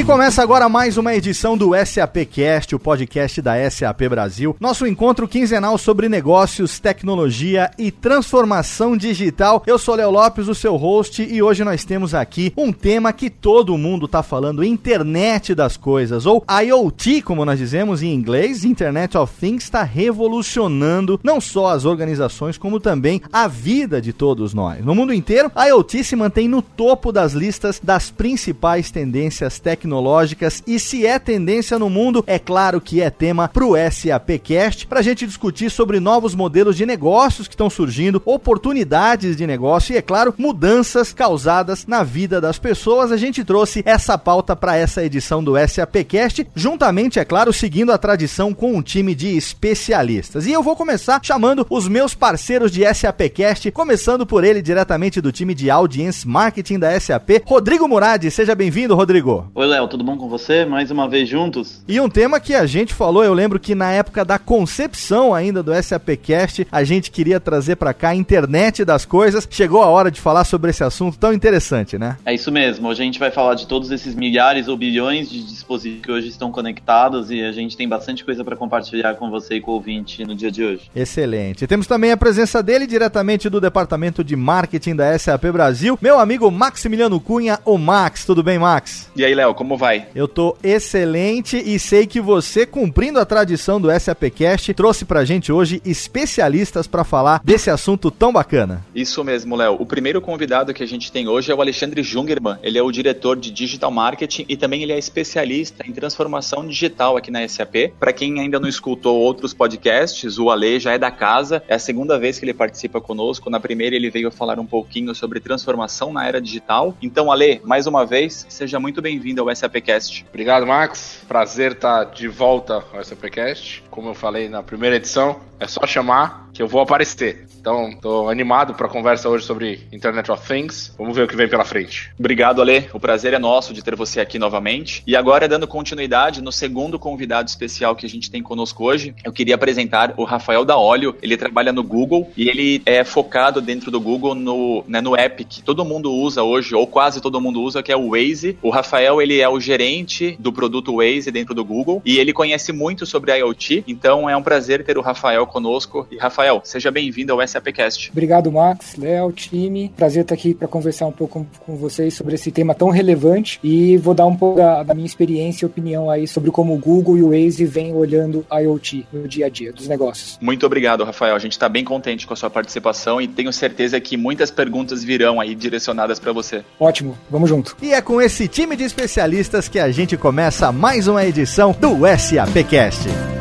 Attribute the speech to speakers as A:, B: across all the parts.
A: E começa agora mais uma edição do SAPcast, o podcast da SAP Brasil. Nosso encontro quinzenal sobre negócios, tecnologia e transformação digital. Eu sou Léo Lopes, o seu host, e hoje nós temos aqui um tema que todo mundo está falando, internet das coisas, ou IoT, como nós dizemos em inglês, Internet of Things está revolucionando não só as organizações, como também a vida de todos nós. No mundo inteiro, a IoT se mantém no topo das listas das principais tendências tecnológicas tecnológicas e se é tendência no mundo, é claro que é tema para o SAPcast, para a gente discutir sobre novos modelos de negócios que estão surgindo, oportunidades de negócio e, é claro, mudanças causadas na vida das pessoas. A gente trouxe essa pauta para essa edição do SAPcast, juntamente, é claro, seguindo a tradição com um time de especialistas. E eu vou começar chamando os meus parceiros de SAPcast, começando por ele diretamente do time de Audience Marketing da SAP, Rodrigo Murad. Seja bem-vindo, Rodrigo.
B: Oi, Léo. Léo, tudo bom com você? Mais uma vez juntos.
A: E um tema que a gente falou, eu lembro que na época da concepção ainda do SAPcast, a gente queria trazer para cá a internet das coisas. Chegou a hora de falar sobre esse assunto tão interessante, né?
B: É isso mesmo. Hoje a gente vai falar de todos esses milhares ou bilhões de dispositivos que hoje estão conectados e a gente tem bastante coisa para compartilhar com você e com o ouvinte no dia de hoje.
A: Excelente. Temos também a presença dele diretamente do departamento de marketing da SAP Brasil, meu amigo Maximiliano Cunha, o Max. Tudo bem, Max?
C: E aí, Léo, como vai?
A: Eu tô excelente e sei que você, cumprindo a tradição do SAPcast, trouxe pra gente hoje especialistas para falar desse assunto tão bacana.
C: Isso mesmo, Léo. O primeiro convidado que a gente tem hoje é o Alexandre Jungerman. Ele é o diretor de Digital Marketing e também ele é especialista em transformação digital aqui na SAP. Para quem ainda não escutou outros podcasts, o Ale já é da casa. É a segunda vez que ele participa conosco. Na primeira ele veio falar um pouquinho sobre transformação na era digital. Então, Ale, mais uma vez, seja muito bem-vindo ao SAPcast.
D: Obrigado, Max. Prazer estar de volta ao SAPcast. Como eu falei na primeira edição, é só chamar que eu vou aparecer. Então, tô animado para a conversa hoje sobre Internet of Things. Vamos ver o que vem pela frente.
C: Obrigado, Ale. O prazer é nosso de ter você aqui novamente. E agora, dando continuidade no segundo convidado especial que a gente tem conosco hoje, eu queria apresentar o Rafael da Olho. Ele trabalha no Google e ele é focado dentro do Google no, né, no app que todo mundo usa hoje, ou quase todo mundo usa, que é o Waze. O Rafael, ele é o gerente do produto Waze dentro do Google e ele conhece muito sobre IoT. Então, é um prazer ter o Rafael conosco. E, Rafael, seja bem-vindo ao SAPcast.
E: Obrigado, Max, Léo, time. Prazer estar aqui para conversar um pouco com, vocês sobre esse tema tão relevante e vou dar um pouco da, da, minha experiência e opinião aí sobre como o Google e o Waze vêm olhando a IoT no dia a dia dos negócios.
C: Muito obrigado, Rafael. A gente está bem contente com a sua participação e tenho certeza que muitas perguntas virão aí direcionadas para você.
E: Ótimo, vamos junto.
A: E é com esse time de especialistas que a gente começa mais uma edição do SAPcast.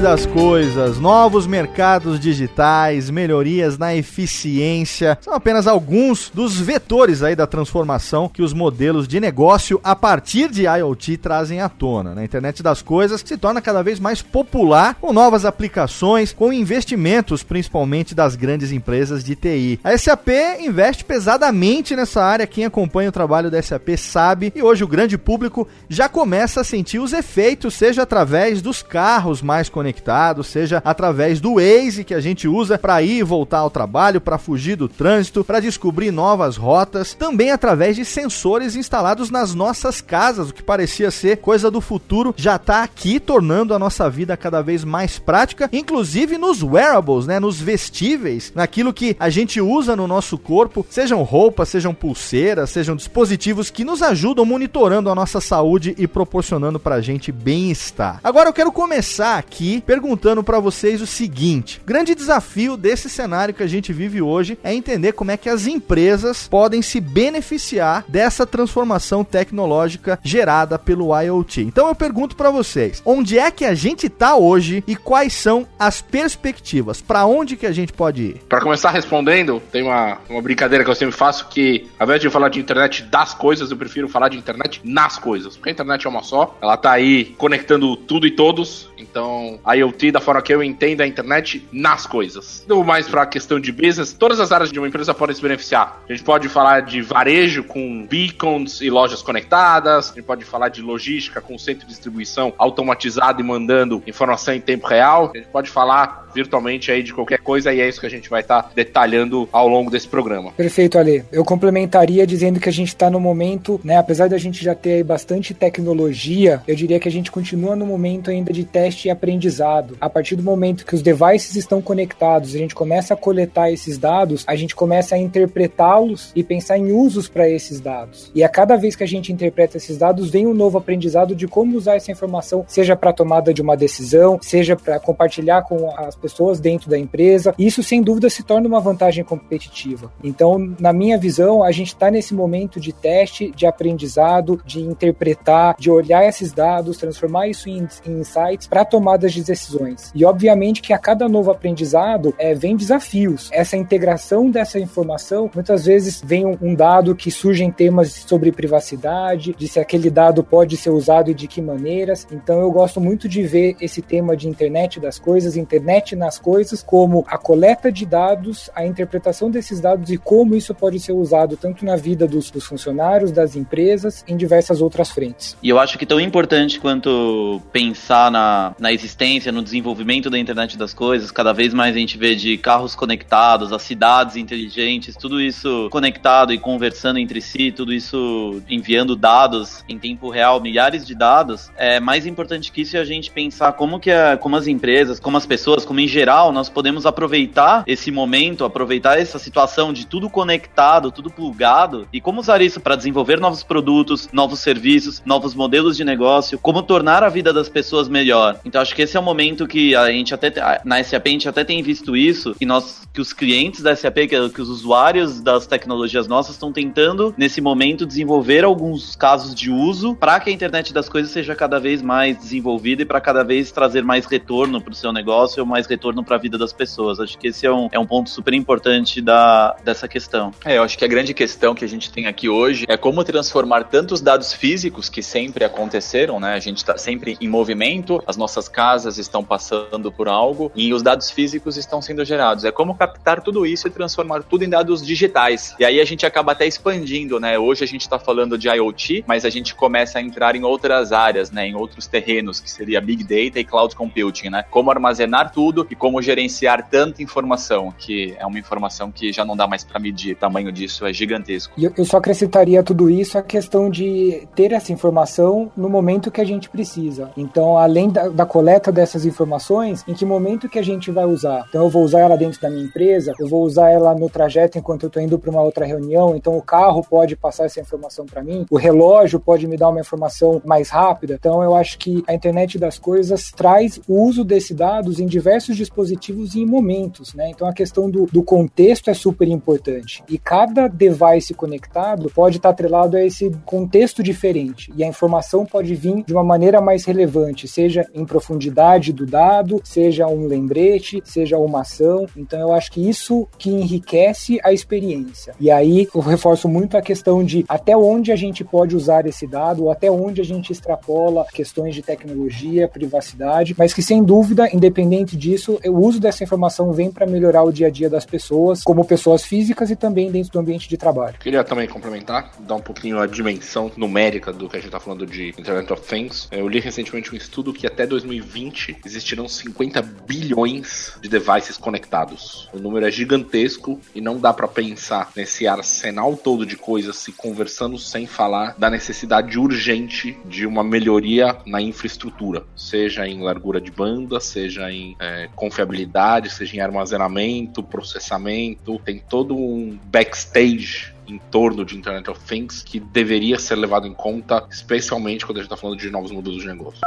A: Das coisas, novos mercados digitais, melhorias na eficiência, são apenas alguns dos vetores aí da transformação que os modelos de negócio a partir de IoT trazem à tona. Na internet das coisas se torna cada vez mais popular com novas aplicações, com investimentos principalmente das grandes empresas de TI. A SAP investe pesadamente nessa área, quem acompanha o trabalho da SAP sabe, e hoje o grande público já começa a sentir os efeitos, seja através dos carros mais conectados conectado, seja através do Waze que a gente usa para ir e voltar ao trabalho, para fugir do trânsito, para descobrir novas rotas, também através de sensores instalados nas nossas casas, o que parecia ser coisa do futuro, já está aqui tornando a nossa vida cada vez mais prática, inclusive nos wearables, né, nos vestíveis, naquilo que a gente usa no nosso corpo, sejam roupas, sejam pulseiras, sejam dispositivos que nos ajudam monitorando a nossa saúde e proporcionando para a gente bem-estar. Agora eu quero começar aqui perguntando para vocês o seguinte: grande desafio desse cenário que a gente vive hoje é entender como é que as empresas podem se beneficiar dessa transformação tecnológica gerada pelo IoT. Então eu pergunto para vocês, onde é que a gente está hoje e quais são as perspectivas? Para onde que a gente pode ir?
D: Para começar respondendo, tem uma, uma brincadeira que eu sempre faço que, ao invés de eu falar de internet das coisas, eu prefiro falar de internet nas coisas. Porque a internet é uma só, ela tá aí conectando tudo e todos. Então, a IoT, da forma que eu entendo a internet nas coisas. Indo mais para a questão de business, todas as áreas de uma empresa podem se beneficiar. A gente pode falar de varejo com beacons e lojas conectadas, a gente pode falar de logística com centro de distribuição automatizado e mandando informação em tempo real, a gente pode falar virtualmente aí de qualquer coisa e é isso que a gente vai estar tá detalhando ao longo desse programa.
E: Perfeito, Ale. Eu complementaria dizendo que a gente está no momento, né, apesar da gente já ter bastante tecnologia, eu diria que a gente continua no momento ainda de teste e aprendizado. A partir do momento que os devices estão conectados, a gente começa a coletar esses dados, a gente começa a interpretá-los e pensar em usos para esses dados. E a cada vez que a gente interpreta esses dados, vem um novo aprendizado de como usar essa informação, seja para tomada de uma decisão, seja para compartilhar com as pessoas dentro da empresa. Isso, sem dúvida, se torna uma vantagem competitiva. Então, na minha visão, a gente está nesse momento de teste, de aprendizado, de interpretar, de olhar esses dados, transformar isso em, em insights para tomadas de decisões. E, obviamente, que a cada novo aprendizado é, vem desafios. Essa integração dessa informação, muitas vezes vem um, um dado que surge em temas sobre privacidade, de se aquele dado pode ser usado e de que maneiras. Então, eu gosto muito de ver esse tema de internet das coisas, internet nas coisas, como a coleta de dados, a interpretação desses dados e como isso pode ser usado tanto na vida dos, dos funcionários, das empresas, em diversas outras frentes.
B: E eu acho que tão importante quanto pensar na, na existência, no desenvolvimento da internet das coisas, cada vez mais a gente vê de carros conectados, as cidades inteligentes, tudo isso conectado e conversando entre si, tudo isso enviando dados em tempo real, milhares de dados. É mais importante que isso é a gente pensar como que como as empresas, como as pessoas, como em geral, nós podemos aproveitar esse momento, aproveitar essa situação de tudo conectado, tudo plugado, e como usar isso para desenvolver novos produtos, novos serviços, novos modelos de negócio, como tornar a vida das pessoas melhor. Então acho que esse é o momento que a gente até na SAP a gente até tem visto isso, que nós que os clientes da SAP, que, que os usuários das tecnologias nossas estão tentando nesse momento desenvolver alguns casos de uso para que a internet das coisas seja cada vez mais desenvolvida e para cada vez trazer mais retorno para o seu negócio, mais retorno para a vida das pessoas. Acho que esse é um, é um ponto super importante da, dessa questão.
C: É, eu acho que a grande questão que a gente tem aqui hoje é como transformar tantos dados físicos que sempre aconteceram, né? A gente está sempre em movimento, as nossas casas estão passando por algo e os dados físicos estão sendo gerados. É como captar tudo isso e transformar tudo em dados digitais. E aí a gente acaba até expandindo, né? Hoje a gente está falando de IoT, mas a gente começa a entrar em outras áreas, né? Em outros terrenos, que seria Big Data e Cloud Computing, né? Como armazenar tudo e como gerenciar tanta informação, que é uma informação que já não dá mais para medir. O tamanho disso é gigantesco.
E: E eu só acrescentaria tudo isso a questão de ter essa informação no momento que a gente precisa. Então, além da, da coleta dessas informações, em que momento que a gente vai usar? Então, eu vou usar ela dentro da minha empresa, eu vou usar ela no trajeto enquanto eu estou indo para uma outra reunião, então o carro pode passar essa informação para mim, o relógio pode me dar uma informação mais rápida. Então, eu acho que a internet das coisas traz o uso desses dados em diversos dispositivos e em momentos, né? Então, a questão do, do contexto é super importante. E cada device conectado pode estar atrelado a esse contexto diferente. E a informação pode vir de uma maneira mais relevante, seja em profundidade do dado, seja um lembrete, seja uma ação. Então eu acho que isso que enriquece a experiência. E aí eu reforço muito a questão de até onde a gente pode usar esse dado, ou até onde a gente extrapola questões de tecnologia, privacidade, mas que sem dúvida, independente disso, o uso dessa informação vem para melhorar o dia a dia das pessoas, como pessoas físicas e também dentro do ambiente de trabalho.
D: Queria também complementar, dar um pouquinho a dimensão numérica do que a gente está falando de Internet of Things. Eu li recentemente um estudo que até 2020 existirão 50 bilhões de devices conectados. O número é gigantesco e não dá para pensar nesse arsenal todo de coisas se conversando sem falar da necessidade urgente de uma melhoria na infraestrutura, seja em largura de banda, seja em é, confiabilidade, seja em armazenamento, processamento. Tem todo um backstage em torno de Internet of Things que deveria ser levado em conta, especialmente quando a gente está falando de novos modelos de negócio.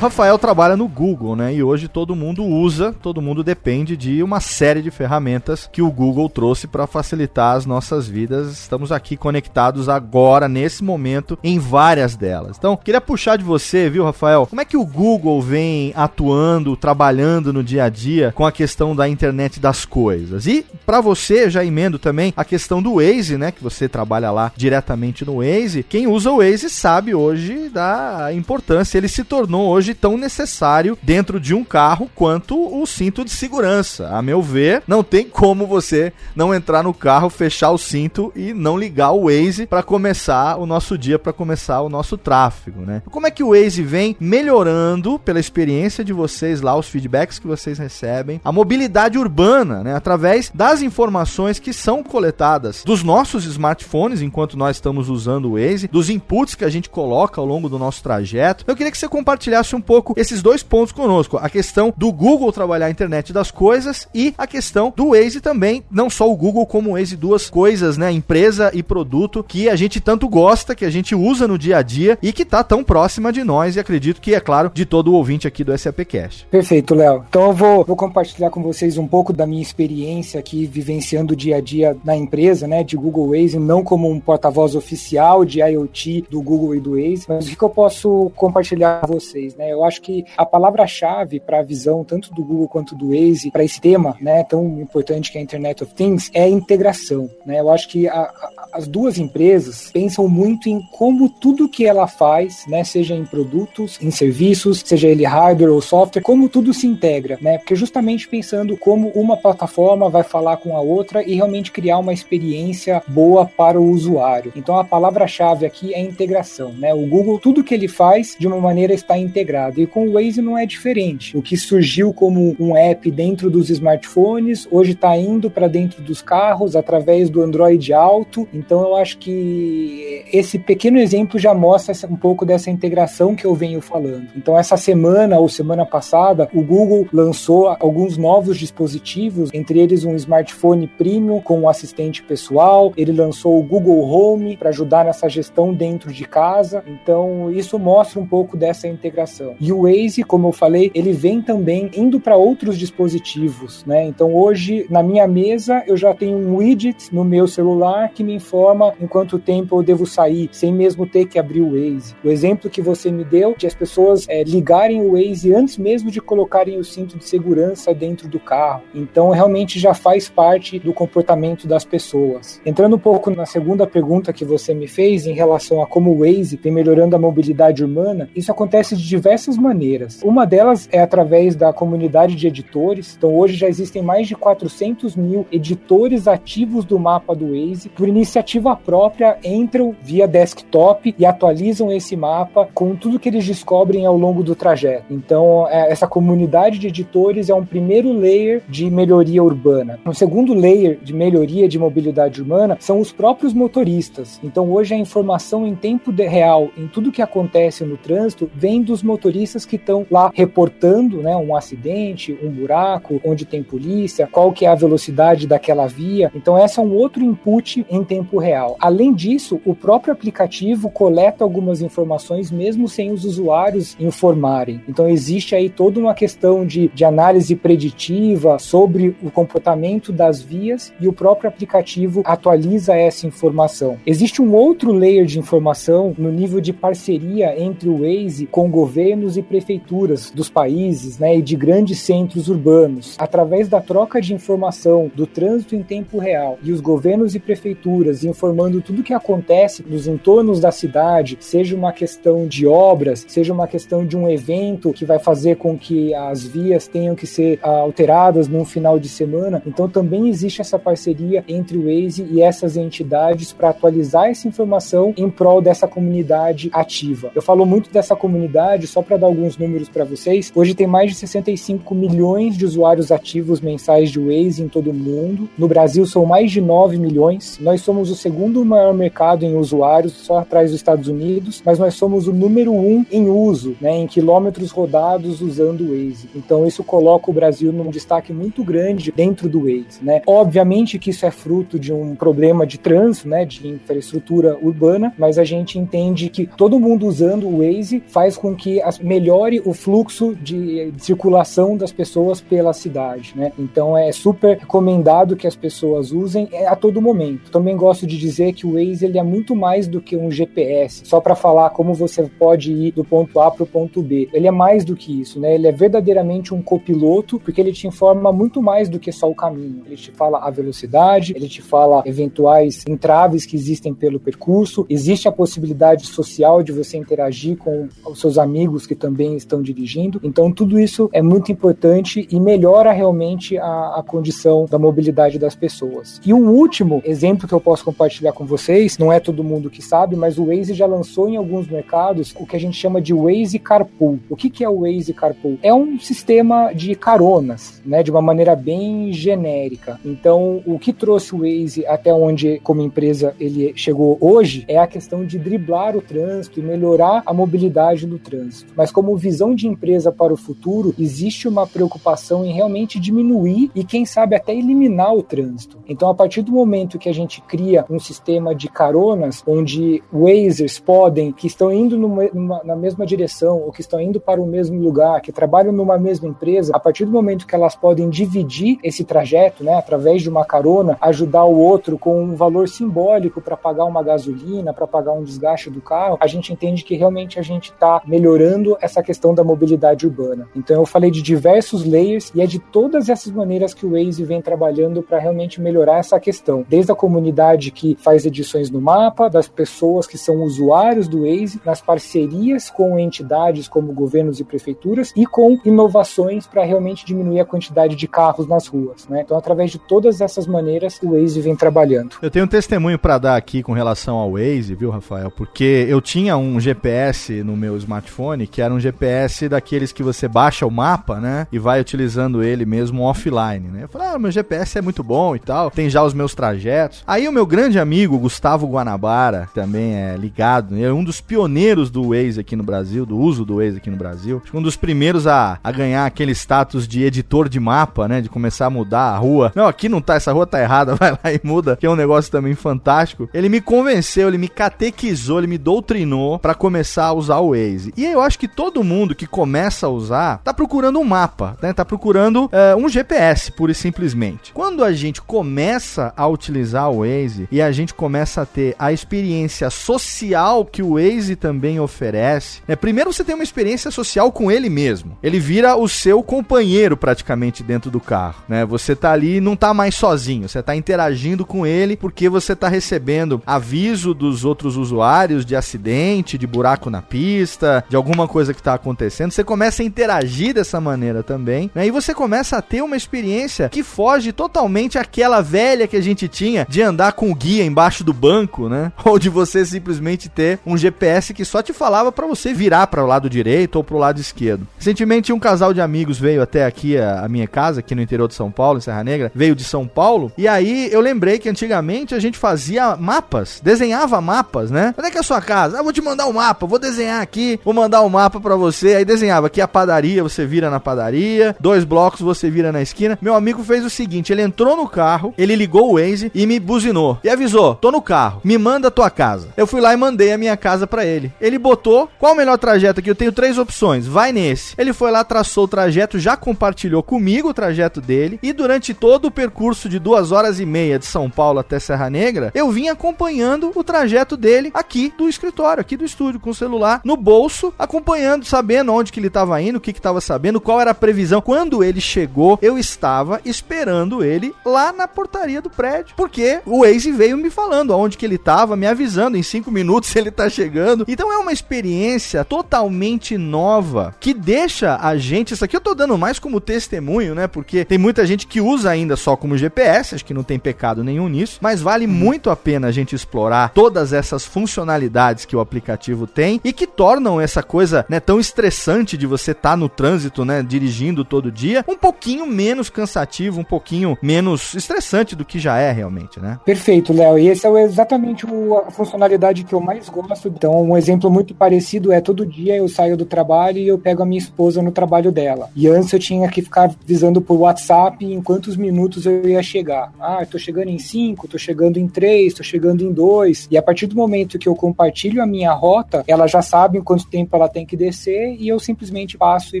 A: Rafael trabalha no Google, né? E hoje todo mundo usa, todo mundo depende de uma série de ferramentas que o Google trouxe para facilitar as nossas vidas. Estamos aqui conectados agora, nesse momento, em várias delas. Então, queria puxar de você, viu, Rafael? Como é que o Google vem atuando, trabalhando no dia a dia com a questão da internet das coisas? E para você, já emendo também a questão do Waze, né? Que você trabalha lá diretamente no Waze. Quem usa o Waze sabe hoje da importância. Ele se tornou hoje tão necessário dentro de um carro quanto o cinto de segurança. A meu ver, não tem como você não entrar no carro, fechar o cinto e não ligar o Waze para começar o nosso dia, para começar o nosso tráfego, né? Como é que o Waze vem melhorando pela experiência de vocês lá, os feedbacks que vocês recebem, a mobilidade urbana, né, através das informações que são coletadas dos nossos smartphones enquanto nós estamos usando o Waze, dos inputs que a gente coloca ao longo do nosso trajeto. Eu queria que você compartilhasse um pouco esses dois pontos conosco, a questão do Google trabalhar a internet das coisas e a questão do Waze também, não só o Google como o Waze, duas coisas, né, empresa e produto que a gente tanto gosta, que a gente usa no dia a dia e que tá tão próxima de nós e acredito que é claro de todo o ouvinte aqui do SAPcast.
E: Perfeito, Léo. Então eu vou, vou compartilhar com vocês um pouco da minha experiência aqui vivenciando o dia a dia na empresa, né, de Google Waze, não como um porta-voz oficial de IoT do Google e do Waze, mas o que eu posso compartilhar com vocês, né? Eu acho que a palavra-chave para a visão tanto do Google quanto do Waze para esse tema, né, tão importante que é a Internet of Things, é a integração, né? Eu acho que a, a, as duas empresas pensam muito em como tudo que ela faz, né, seja em produtos, em serviços, seja ele hardware ou software, como tudo se integra, né? Porque justamente pensando como uma plataforma vai falar com a outra e realmente criar uma experiência boa para o usuário. Então a palavra-chave aqui é integração, né? O Google tudo que ele faz de uma maneira está integrado e com o Waze não é diferente. O que surgiu como um app dentro dos smartphones hoje está indo para dentro dos carros através do Android Auto. Então eu acho que esse pequeno exemplo já mostra um pouco dessa integração que eu venho falando. Então essa semana ou semana passada o Google lançou alguns novos dispositivos, entre eles um smartphone premium com um assistente pessoal. Ele lançou o Google Home para ajudar nessa gestão dentro de casa. Então isso mostra um pouco dessa integração. E o Waze, como eu falei, ele vem também indo para outros dispositivos, né? Então hoje na minha mesa eu já tenho um widget no meu celular que me informa em quanto tempo eu devo sair, sem mesmo ter que abrir o Waze. O exemplo que você me deu de as pessoas é, ligarem o Waze antes mesmo de colocarem o cinto de segurança dentro do carro. Então realmente já faz parte do comportamento das pessoas. Entrando um pouco na segunda pergunta que você me fez em relação a como o Waze vem melhorando a mobilidade urbana, isso acontece de diversas maneiras. Uma delas é através da comunidade de editores. Então hoje já existem mais de 400 mil editores ativos do mapa do Waze. Por iniciativa própria, entram via desktop e atualizam esse mapa com tudo que eles descobrem ao longo do trajeto. Então é, essa comunidade de editores é um primeiro layer de melhoria urbana. Um segundo layer de melhoria de mobilidade urbana são os próprios motoristas. Então hoje a informação em tempo real em tudo que acontece no trânsito vem dos motoristas que estão lá reportando, né, um acidente, um buraco, onde tem polícia, qual que é a velocidade daquela via. Então esse é um outro input em tempo real. Além disso, o próprio aplicativo coleta algumas informações mesmo sem os usuários informarem. Então existe aí toda uma questão de, de análise preditiva sobre o comportamento das vias e o próprio aplicativo atualiza essa informação. Existe um outro layer de informação no nível de parceria entre o Waze com governos e prefeituras dos países né, e de grandes centros urbanos. Através da troca de informação do trânsito em tempo real e os governos e prefeituras informando tudo o que acontece nos entornos da cidade, seja uma questão de obras, seja uma questão de um evento que vai fazer com que as vias tenham que ser ah, alteradas num final de semana. Então também existe essa parceria entre o Waze e essas entidades para atualizar essa informação em prol dessa comunidade ativa. Eu falo muito dessa comunidade só para dar alguns números para vocês. Hoje tem mais de 65 milhões de usuários ativos mensais de Waze em todo o mundo. No Brasil são mais de 9 milhões. Nós somos o segundo maior mercado em usuários, só atrás dos Estados Unidos, mas nós somos o número um em uso, né, em quilômetros rodados usando o Waze. Então isso coloca o Brasil num destaque muito grande dentro do Waze, né? Obviamente que isso é fruto de um problema de trânsito, né, de infraestrutura urbana, mas a gente entende que todo mundo usando o Waze faz com que melhore o fluxo de, de circulação das pessoas pela cidade, né? Então é super recomendado que as pessoas usem a todo momento. Também gosto de dizer que o Waze ele é muito mais do que um GPS, só para falar como você pode ir do ponto A para o ponto B. Ele é mais do que isso, né? Ele é verdadeiramente um copiloto, porque ele te informa muito mais do que só o caminho. Ele te fala a velocidade, ele te fala eventuais entraves que existem pelo percurso, existe a possibilidade social de você interagir com os seus amigos que também estão dirigindo. Então, tudo isso é muito importante e melhora realmente a, a condição da mobilidade das pessoas. E um último exemplo que eu posso compartilhar com vocês, não é todo mundo que sabe, mas o Waze já lançou em alguns mercados o que a gente chama de Waze Carpool. O que, que é o Waze Carpool? É um sistema de caronas, né, de uma maneira bem genérica. Então, o que trouxe o Waze até onde, como empresa, ele chegou hoje é a questão de driblar o trânsito e melhorar a mobilidade do trânsito. Mas como visão de empresa para o futuro, existe uma preocupação em realmente diminuir e, quem sabe, até eliminar o trânsito. Então, a partir do momento que a gente cria um sistema de caronas, onde Wazers podem, que estão indo numa, numa, na mesma direção ou que estão indo para o mesmo lugar, que trabalham numa mesma empresa, a partir do momento que elas podem dividir esse trajeto, né, através de uma carona, ajudar o outro com um valor simbólico para pagar uma gasolina, para pagar um desgaste do carro, a gente entende que realmente a gente está melhorando essa questão da mobilidade urbana. Então eu falei de diversos layers e é de todas essas maneiras que o Waze vem trabalhando para realmente melhorar essa questão. Desde a comunidade que faz edições no mapa, das pessoas que são usuários do Waze, nas parcerias com entidades como governos e prefeituras e com inovações para realmente diminuir a quantidade de carros nas ruas. Né? Então, através de todas essas maneiras, o Waze vem trabalhando.
A: Eu tenho um testemunho para dar aqui com relação ao Waze, viu, Rafael? Porque eu tinha um GPS no meu smartphone que era um GPS daqueles que você baixa o mapa, né? E vai utilizando ele mesmo offline, né? Eu falei, ah, meu GPS é muito bom e tal, tem já os meus trajetos. Aí o meu grande amigo, Gustavo Guanabara, também é ligado, é um dos pioneiros do Waze aqui no Brasil, do uso do Waze aqui no Brasil. Acho que um dos primeiros a, a ganhar aquele status de editor de mapa, né? De começar a mudar a rua. Não, aqui não tá, essa rua tá errada, vai lá e muda, que é um negócio também fantástico. Ele me convenceu, ele me catequizou, ele me doutrinou para começar a usar o Waze. E eu acho que todo mundo que começa a usar tá procurando um mapa, né? Tá procurando é, um GPS, pura e simplesmente. Quando a gente começa a utilizar o Waze e a gente começa a ter a experiência social que o Waze também oferece, né? Primeiro você tem uma experiência social com ele mesmo. Ele vira o seu companheiro praticamente dentro do carro, né? Você tá ali e não tá mais sozinho, você tá interagindo com ele porque você tá recebendo aviso dos outros usuários de acidente, de buraco na pista, de alguma coisa que tá acontecendo. Você começa a interagir dessa maneira também, né? E você começa a ter uma experiência que foge totalmente àquela velha que a gente tinha de andar com o guia embaixo do banco, né? Ou de você simplesmente ter um GPS que só te falava para você virar para o lado direito ou para o lado esquerdo. Recentemente um casal de amigos veio até aqui a, a minha casa, aqui no interior de São Paulo, em Serra Negra, veio de São Paulo, e aí eu lembrei que antigamente a gente fazia mapas, desenhava mapas, né? Onde é que é a sua casa? Ah, vou te mandar um mapa, vou desenhar aqui, vou mandar um mapa para você. Aí desenhava aqui a padaria, você vira na padaria, dois blocos você vira na esquina. Meu amigo fez o seguinte, ele entrou no carro, ele ligou o Waze e me buzinou. E avisou, tô no carro, me manda a tua casa. Eu fui lá e mandei a minha casa para ele. Ele botou, qual o melhor trajeto aqui? Eu tenho três opções, vai nesse. Ele foi lá, traçou o trajeto, já compartilhou comigo o trajeto dele e durante todo o percurso de duas horas e meia de São Paulo até Serra Negra, eu vim acompanhando o trajeto dele aqui do escritório, aqui do estúdio, com o celular no bolso, acompanhando, sabendo onde que ele estava indo, o que que estava sabendo, qual era a previsão. Quando ele chegou, eu estava esperando ele lá na portaria do prédio, porque o Waze veio me falando aonde que ele estava, me avisando em cinco minutos ele tá chegando. Então é uma experiência totalmente nova que deixa a gente, isso aqui eu tô dando mais como testemunho, né? Porque tem muita gente que usa ainda só como GPS, acho que não tem pecado nenhum nisso, mas vale muito a pena a gente explorar todas essas funcionalidades que o aplicativo tem e que tornam essa coisa, né, tão estressante de você estar tá no trânsito, né, dirigindo todo dia, um pouquinho menos cansativo, um pouquinho menos estressante do que já é realmente, né?
E: Perfeito, Léo. E esse é exatamente a funcionalidade que eu mais gosto. Então, um exemplo muito parecido é todo dia eu saio do trabalho e eu pego a minha esposa no trabalho dela. E antes eu tinha que ficar avisando por WhatsApp em quantos minutos eu ia chegar. Ah, eu tô chegando em 5, tô chegando em 3, tô chegando em 2. E a partir do momento que eu compartilho a minha rota, ela já sabe em quanto tempo ela tem tem que descer e eu simplesmente passo e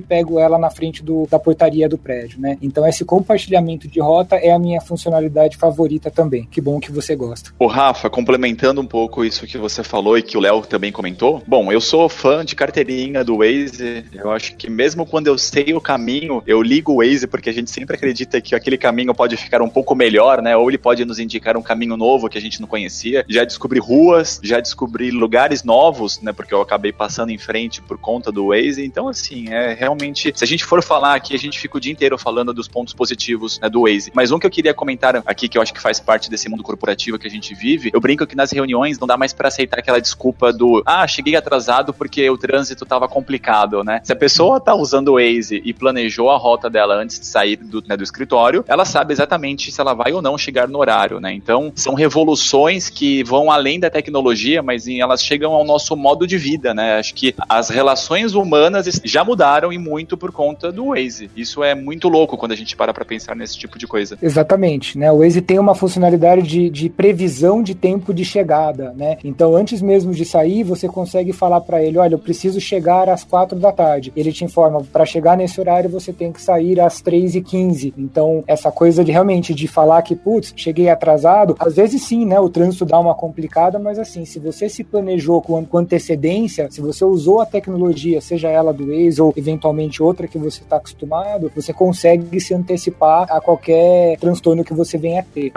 E: pego ela na frente do, da portaria do prédio, né? Então esse compartilhamento de rota é a minha funcionalidade favorita também. Que bom que você gosta.
C: O Rafa, complementando um pouco isso que você falou e que o Léo também comentou. Bom, eu sou fã de carteirinha do Waze. Eu acho que mesmo quando eu sei o caminho, eu ligo o Waze porque a gente sempre acredita que aquele caminho pode ficar um pouco melhor, né? Ou ele pode nos indicar um caminho novo que a gente não conhecia. Já descobri ruas, já descobri lugares novos, né? Porque eu acabei passando em frente por conta do Waze. Então, assim, é realmente. Se a gente for falar aqui, a gente fica o dia inteiro falando dos pontos positivos né, do Waze. Mas um que eu queria comentar aqui, que eu acho que faz parte desse mundo corporativo que a gente vive, eu brinco que nas reuniões não dá mais para aceitar aquela desculpa do ah, cheguei atrasado porque o trânsito tava complicado, né? Se a pessoa tá usando o Waze e planejou a rota dela antes de sair do, né, do escritório, ela sabe exatamente se ela vai ou não chegar no horário, né? Então, são revoluções que vão além da tecnologia, mas elas chegam ao nosso modo de vida, né? Acho que as relações humanas já mudaram e muito por conta do Waze. Isso é muito louco quando a gente para para pensar nesse tipo de coisa.
E: Exatamente, né? O Waze tem uma funcionalidade de, de previsão de tempo de chegada, né? Então, antes mesmo de sair, você consegue falar para ele, olha, eu preciso chegar às quatro da tarde. Ele te informa, para chegar nesse horário você tem que sair às três e quinze. Então, essa coisa de realmente de falar que, putz, cheguei atrasado, às vezes sim, né? O trânsito dá uma complicada, mas assim, se você se planejou com, antecedência, se você usou a tecnologia, seja ela do Waze ou eventualmente outra que você está acostumado, você consegue se antecipar a qualquer transtorno que você venha a ter.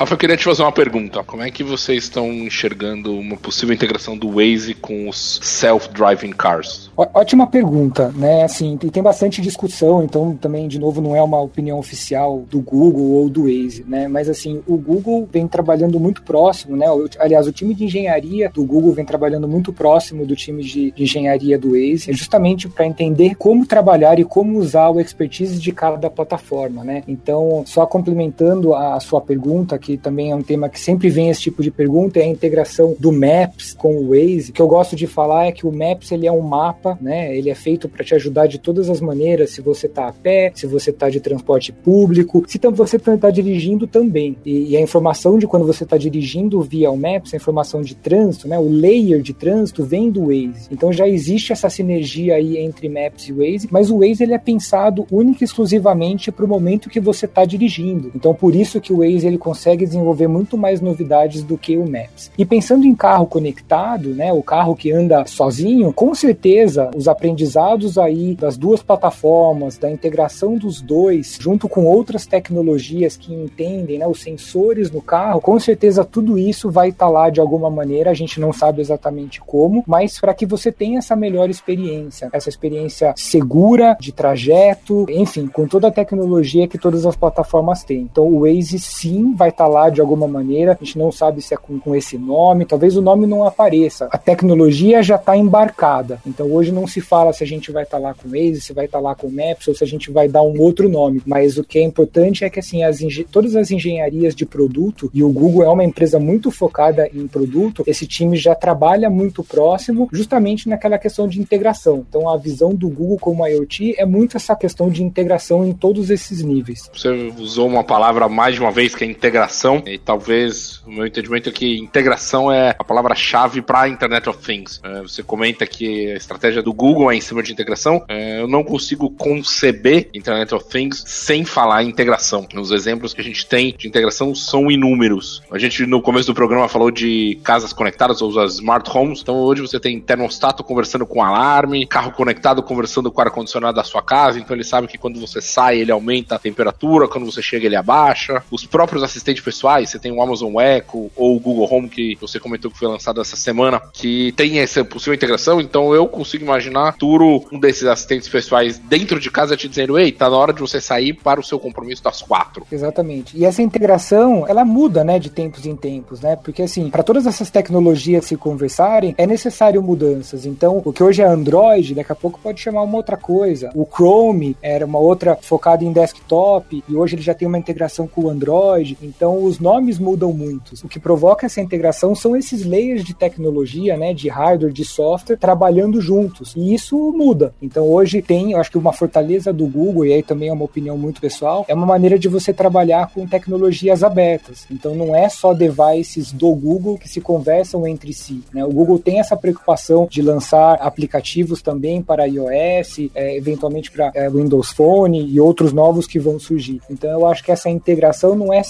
D: Rafa, eu queria te fazer uma pergunta. Como é que vocês estão enxergando uma possível integração do Waze com os self-driving cars?
E: Ótima pergunta, né? Assim, e tem bastante discussão, então também, de novo, não é uma opinião oficial do Google ou do Waze, né? Mas assim, o Google vem trabalhando muito próximo, né? Aliás, o time de engenharia do Google vem trabalhando muito próximo do time de, engenharia do Waze, justamente para entender como trabalhar e como usar o expertise de cada plataforma, né? Então, só complementando a sua pergunta, que também é um tema que sempre vem esse tipo de pergunta, é a integração do Maps com o Waze. O que eu gosto de falar é que o Maps ele é um mapa, né? Ele é feito para te ajudar de todas as maneiras, se você está a pé, se você está de transporte público, se você está dirigindo também. E, e, a informação de quando você está dirigindo via o Maps, a informação de trânsito, né? O layer de trânsito vem do Waze. Então já existe essa sinergia aí entre Maps e Waze, mas o Waze ele é pensado única e exclusivamente para o momento que você está dirigindo. Então por isso que o Waze ele consegue consegue desenvolver muito mais novidades do que o Maps. E pensando em carro conectado, né, o carro que anda sozinho, com certeza os aprendizados aí das duas plataformas, da integração dos dois, junto com outras tecnologias que entendem, né, os sensores no carro, com certeza tudo isso vai estar tá lá de alguma maneira, a gente não sabe exatamente como, mas para que você tenha essa melhor experiência, essa experiência segura de trajeto, enfim, com toda a tecnologia que todas as plataformas têm. Então o Waze sim vai estar tá lá de alguma maneira. A gente não sabe se é com, com esse nome, talvez o nome não apareça. A tecnologia já está embarcada. Então hoje não se fala se a gente vai estar tá lá com o Waze, se vai estar tá lá com o Maps ou se a gente vai dar um outro nome. Mas o que é importante é que assim, as todas as engenharias de produto, e o Google é uma empresa muito focada em produto, esse time já trabalha muito próximo justamente naquela questão de integração. Então a visão do Google como IoT é muito essa questão de integração em todos esses níveis.
D: Você usou uma palavra mais de uma vez que é integração integração, e talvez o meu entendimento é que integração é a palavra-chave para a Internet of Things. É, você comenta que a estratégia do Google é em cima de integração. É, eu não consigo conceber Internet of Things sem falar em integração. Os exemplos que a gente tem de integração são inúmeros. A gente no começo do programa falou de casas conectadas, ou as smart homes. Então hoje você tem termostato conversando com alarme, carro conectado conversando com o ar-condicionado da sua casa. Então ele sabe que quando você sai ele aumenta a temperatura, quando você chega ele abaixa. Os próprios assistentes pessoais, você tem o Amazon Echo ou o Google Home, que você comentou que foi lançado essa semana, que tem essa possível integração, então eu consigo imaginar Turo, um desses assistentes pessoais dentro de casa te dizendo, ei, tá na hora de você sair para o seu compromisso das quatro.
E: Exatamente. E essa integração, ela muda, né, de tempos em tempos, né? Porque assim, para todas essas tecnologias se conversarem, é necessário mudanças. Então, o que hoje é Android, daqui a pouco pode chamar uma outra coisa. O Chrome era uma outra focada em desktop e hoje ele já tem uma integração com o Android. Então, Então os nomes mudam muito. O que provoca essa integração são esses layers de tecnologia, né, de hardware, de software, trabalhando juntos. E isso muda. Então hoje tem, eu acho que uma fortaleza do Google, e aí também é uma opinião muito pessoal, é uma maneira de você trabalhar com tecnologias abertas. Então não é só devices do Google que se conversam entre si. Né? O Google tem essa preocupação de lançar aplicativos também para iOS, é, eventualmente para é, Windows Phone e outros novos que vão surgir. Então eu acho que essa integração não é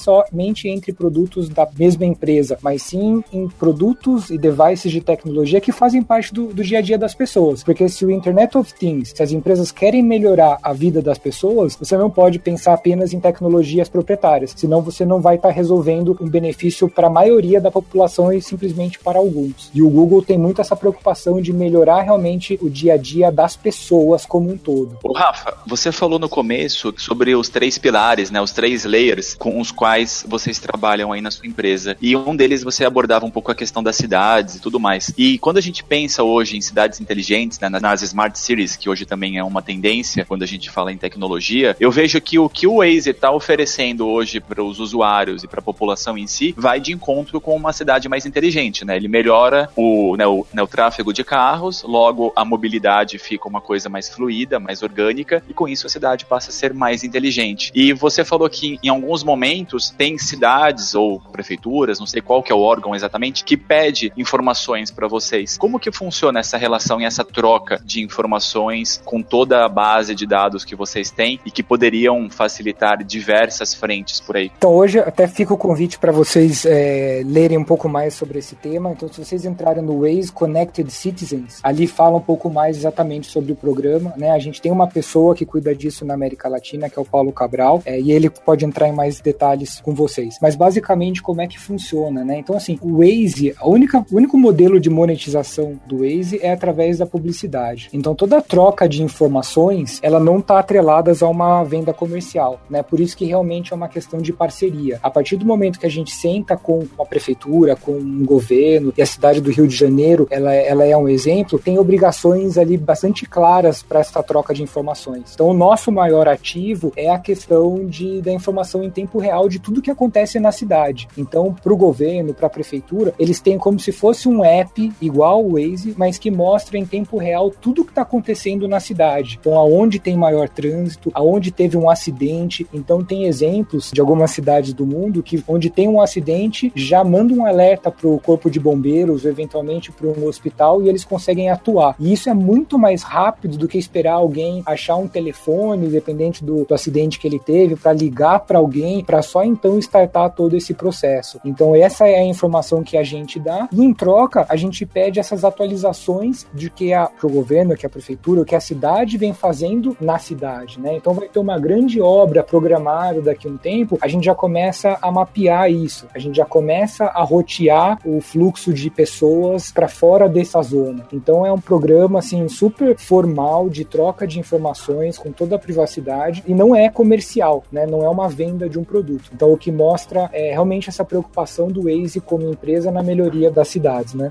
E: somente entre produtos da mesma empresa, mas sim em produtos e devices de tecnologia que fazem parte do, do dia a dia das pessoas. Porque se o Internet of Things, se as empresas querem melhorar a vida das pessoas, você não pode pensar apenas em tecnologias proprietárias, senão você não vai estar tá resolvendo um benefício para a maioria da população e simplesmente para alguns. E o Google tem muito essa preocupação de melhorar realmente o dia a dia das pessoas como um todo.
C: Ô Rafa, você falou no começo sobre os três pilares, né, os três layers com os quais vocês trabalham aí na sua empresa. E um deles você abordava um pouco a questão das cidades e tudo mais. E quando a gente pensa hoje em cidades inteligentes, né, nas smart cities, que hoje também é uma tendência quando a gente fala em tecnologia, eu vejo que o que o Waze está oferecendo hoje para os usuários e para a população em si vai de encontro com uma cidade mais inteligente, né? Ele melhora o, né, o, né, o tráfego de carros, logo a mobilidade fica uma coisa mais fluida, mais orgânica, e com isso a cidade passa a ser mais inteligente. E você falou que em alguns momentos tem cidades ou prefeituras, não sei qual que é o órgão exatamente, que pede informações para vocês. Como que funciona essa relação e essa troca de informações com toda a base de dados que vocês têm e que poderiam facilitar diversas frentes por aí?
E: Então hoje até fica o convite para vocês é, lerem um pouco mais sobre esse tema. Então se vocês entrarem no Waze Connected Citizens, ali fala um pouco mais exatamente sobre o programa. Né? A gente tem uma pessoa que cuida disso na América Latina, que é o Paulo Cabral, é, e ele pode entrar em mais detalhes com vocês. Mas basicamente como é que funciona, né? Então assim, o Waze, a única, o único modelo de monetização do Waze é através da publicidade. Então toda troca de informações, ela não está atrelada a uma venda comercial, né? Por isso que realmente é uma questão de parceria. A partir do momento que a gente senta com uma prefeitura, com um governo e a cidade do Rio de Janeiro, ela, ela é um exemplo, tem obrigações ali bastante claras para essa troca de informações. Então o nosso maior ativo é a questão de, da informação em tempo real de tudo que acontece na cidade. Então para o governo, para a prefeitura, eles têm como se fosse um app igual o Waze, mas que mostra em tempo real tudo que está acontecendo na cidade. Então, aonde tem maior trânsito, aonde teve um acidente. Então, tem exemplos de algumas cidades do mundo que, onde tem um acidente, já manda um alerta para o corpo de bombeiros, ou eventualmente para um hospital, e eles conseguem atuar. E isso é muito mais rápido do que esperar alguém achar um telefone, dependente do, do acidente que ele teve, para ligar para alguém, para só então startar todo esse processo. Então, essa é a informação que a gente dá, e em troca, a gente pede essas atualizações de que a, o governo, que a prefeitura, que a cidade vem fazendo na cidade, né? Então vai ter uma grande obra programada daqui a um tempo, a gente já começa a mapear isso, a gente já começa a rotear o fluxo de pessoas para fora dessa zona. Então é um programa assim super formal de troca de informações com toda a privacidade e não é comercial, né? Não é uma venda de um produto. Então o que mostra é realmente essa preocupação do Waze como empresa na melhoria das cidades, né?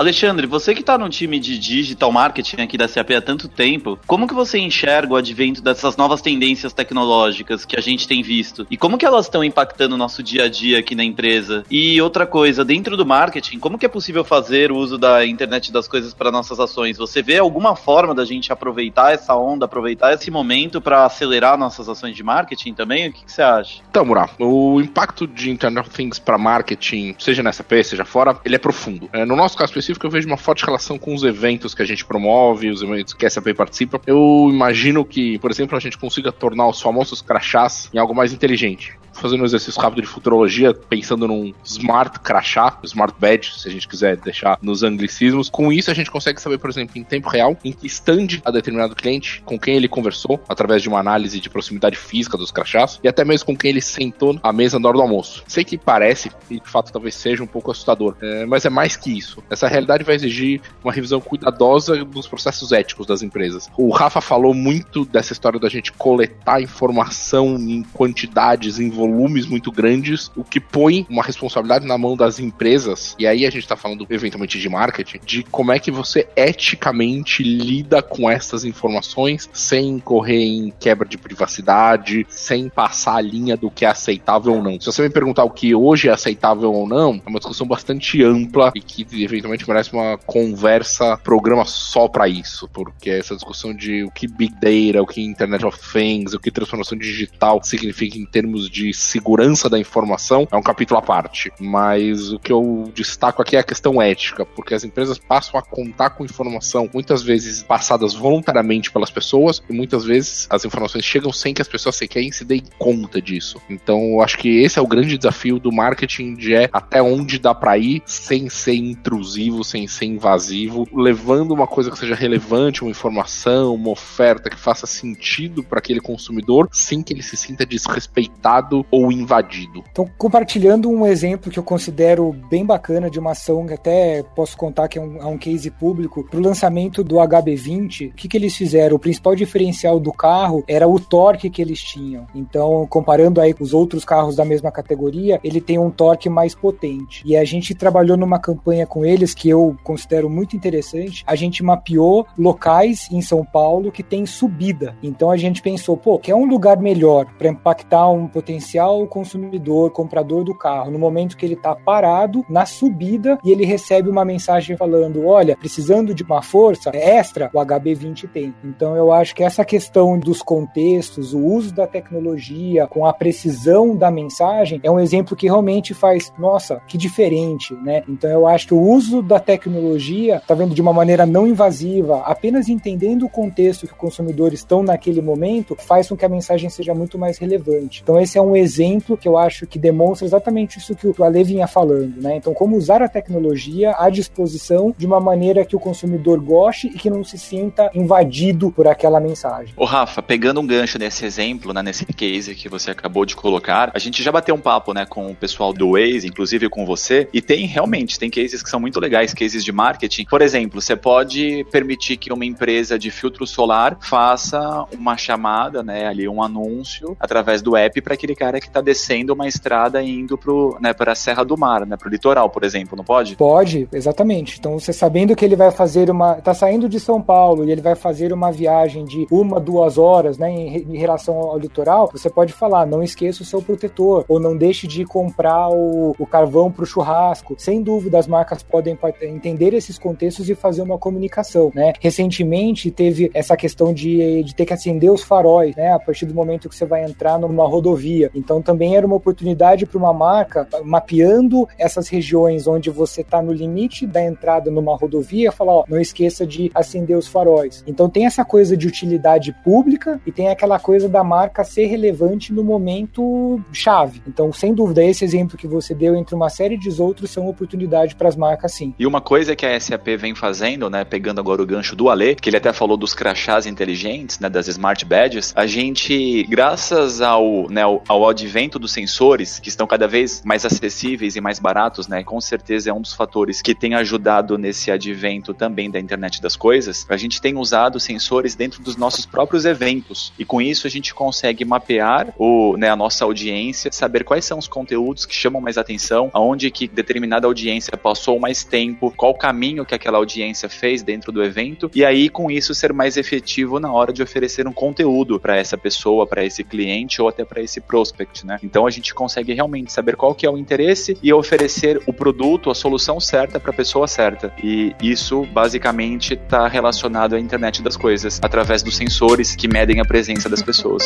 B: Alexandre, você que está no time de digital marketing aqui da CAP há tanto tempo, como que você enxerga o advento dessas novas tendências tecnológicas que a gente tem visto? E como que elas estão impactando o nosso dia a dia aqui na empresa? E outra coisa, dentro do marketing, como que é possível fazer o uso da internet das coisas para nossas ações? Você vê alguma forma da gente aproveitar essa onda, aproveitar esse momento para acelerar nossas ações de marketing também? O que, que você acha?
D: Então, Mural, o impacto de Internet of Things para marketing, seja na SAP, seja fora, ele é profundo. É, no nosso caso específico, específico, eu vejo uma forte relação com os eventos que a gente promove, os eventos que a SAP participa. Eu imagino que, por exemplo, a gente consiga tornar os famosos crachás em algo mais inteligente fazendo um exercício rápido de futurologia, pensando num smart crachá, smart badge, se a gente quiser deixar nos anglicismos. Com isso, a gente consegue saber, por exemplo, em tempo real, em que stand a determinado cliente, com quem ele conversou, através de uma análise de proximidade física dos crachás, e até mesmo com quem ele sentou à mesa na hora do almoço. Sei que parece, e de fato talvez seja um pouco assustador, é, mas é mais que isso. Essa realidade vai exigir uma revisão cuidadosa dos processos éticos das empresas. O Rafa falou muito dessa história da gente coletar informação em quantidades, em volumes muito grandes, o que põe uma responsabilidade na mão das empresas, e aí a gente está falando eventualmente de marketing, de como é que você eticamente lida com essas informações sem correr em quebra de privacidade, sem passar a linha do que é aceitável ou não. Se você me perguntar o que hoje é aceitável ou não, é uma discussão bastante ampla e que eventualmente merece uma conversa, programa só para isso, porque essa discussão de o que Big Data, o que Internet of Things, o que transformação digital significa em termos de segurança da informação é um capítulo à parte. Mas o que eu destaco aqui é a questão ética, porque as empresas passam a contar com informação muitas vezes passadas voluntariamente pelas pessoas e muitas vezes as informações chegam sem que as pessoas sequer se deem conta disso. Então, eu acho que esse é o grande desafio do marketing de é até onde dá para ir sem ser intrusivo, sem ser invasivo, levando uma coisa que seja relevante, uma informação, uma oferta que faça sentido para aquele consumidor, sem que ele se sinta desrespeitado ou invadido.
E: Então, compartilhando um exemplo que eu considero bem bacana de uma ação que até posso contar que é um, é um case público, para o lançamento do HB20, o que, que eles fizeram? O principal diferencial do carro era o torque que eles tinham. Então, comparando aí com os outros carros da mesma categoria, ele tem um torque mais potente. E a gente trabalhou numa campanha com eles que eu considero muito interessante. A gente mapeou locais em São Paulo que tem subida. Então a gente pensou, pô, que é um lugar melhor para impactar um potencial consumidor, comprador do carro, no momento que ele está parado na subida e ele recebe uma mensagem falando: olha, precisando de uma força extra, o HB20 tem. Então eu acho que essa questão dos contextos, o uso da tecnologia com a precisão da mensagem é um exemplo que realmente faz, nossa, que diferente, né? Então eu acho que o uso da tecnologia, tá vendo, de uma maneira não invasiva, apenas entendendo o contexto que os consumidores estão naquele momento, faz com que a mensagem seja muito mais relevante. Então esse é um exemplo que eu acho que demonstra exatamente isso que o Ale vinha falando, né? Então como usar a tecnologia à disposição de uma maneira que o consumidor goste e que não se sinta invadido por aquela mensagem.
C: Ô Rafa, pegando um gancho nesse exemplo, né, nesse case que você acabou de colocar, a gente já bateu um papo, né, com o pessoal do Waze, inclusive com você, e tem realmente, tem cases que são muito legais, cases de marketing. Por exemplo, você pode permitir que uma empresa de filtro solar faça uma chamada, né, ali um anúncio através do app para aquele cara que está descendo uma estrada indo pro, né, para a Serra do Mar, né, pro litoral, por exemplo, não pode?
E: Pode, exatamente. Então você sabendo que ele vai fazer uma, tá saindo de São Paulo e ele vai fazer uma viagem de uma, duas horas, né, em, em relação ao litoral, você pode falar, não esqueça o seu protetor, ou não deixe de comprar o, o carvão para o churrasco. Sem dúvida, as marcas podem entender esses contextos e fazer uma comunicação, né? Recentemente teve essa questão de, de ter que acender os faróis, né? A partir do momento que você vai entrar numa rodovia. Então também era uma oportunidade para uma marca mapeando essas regiões onde você está no limite da entrada numa rodovia, falar, ó, não esqueça de acender os faróis. Então tem essa coisa de utilidade pública e tem aquela coisa da marca ser relevante no momento chave. Então, sem dúvida, esse exemplo que você deu entre uma série de outros são oportunidade para as marcas sim.
C: E uma coisa que a SAP vem fazendo, né, pegando agora o gancho do Ale, que ele até falou dos crachás inteligentes, né, das smart badges, a gente, graças ao, né, ao, ao advento dos sensores, que estão cada vez mais acessíveis e mais baratos, né, com certeza é um dos fatores que tem ajudado nesse advento também da internet das coisas, a gente tem usado sensores dentro dos nossos próprios eventos, e com isso a gente consegue mapear o, né, a nossa audiência, saber quais são os conteúdos que chamam mais atenção, aonde que determinada audiência passou mais tempo, qual caminho que aquela audiência fez dentro do evento, e aí com isso ser mais efetivo na hora de oferecer um conteúdo para essa pessoa, para esse cliente ou até para esse prospect, né? Então a gente consegue realmente saber qual que é o interesse e oferecer o produto, a solução certa para a pessoa certa. E isso basicamente está relacionado à internet das coisas, através dos sensores que medem a presença das pessoas.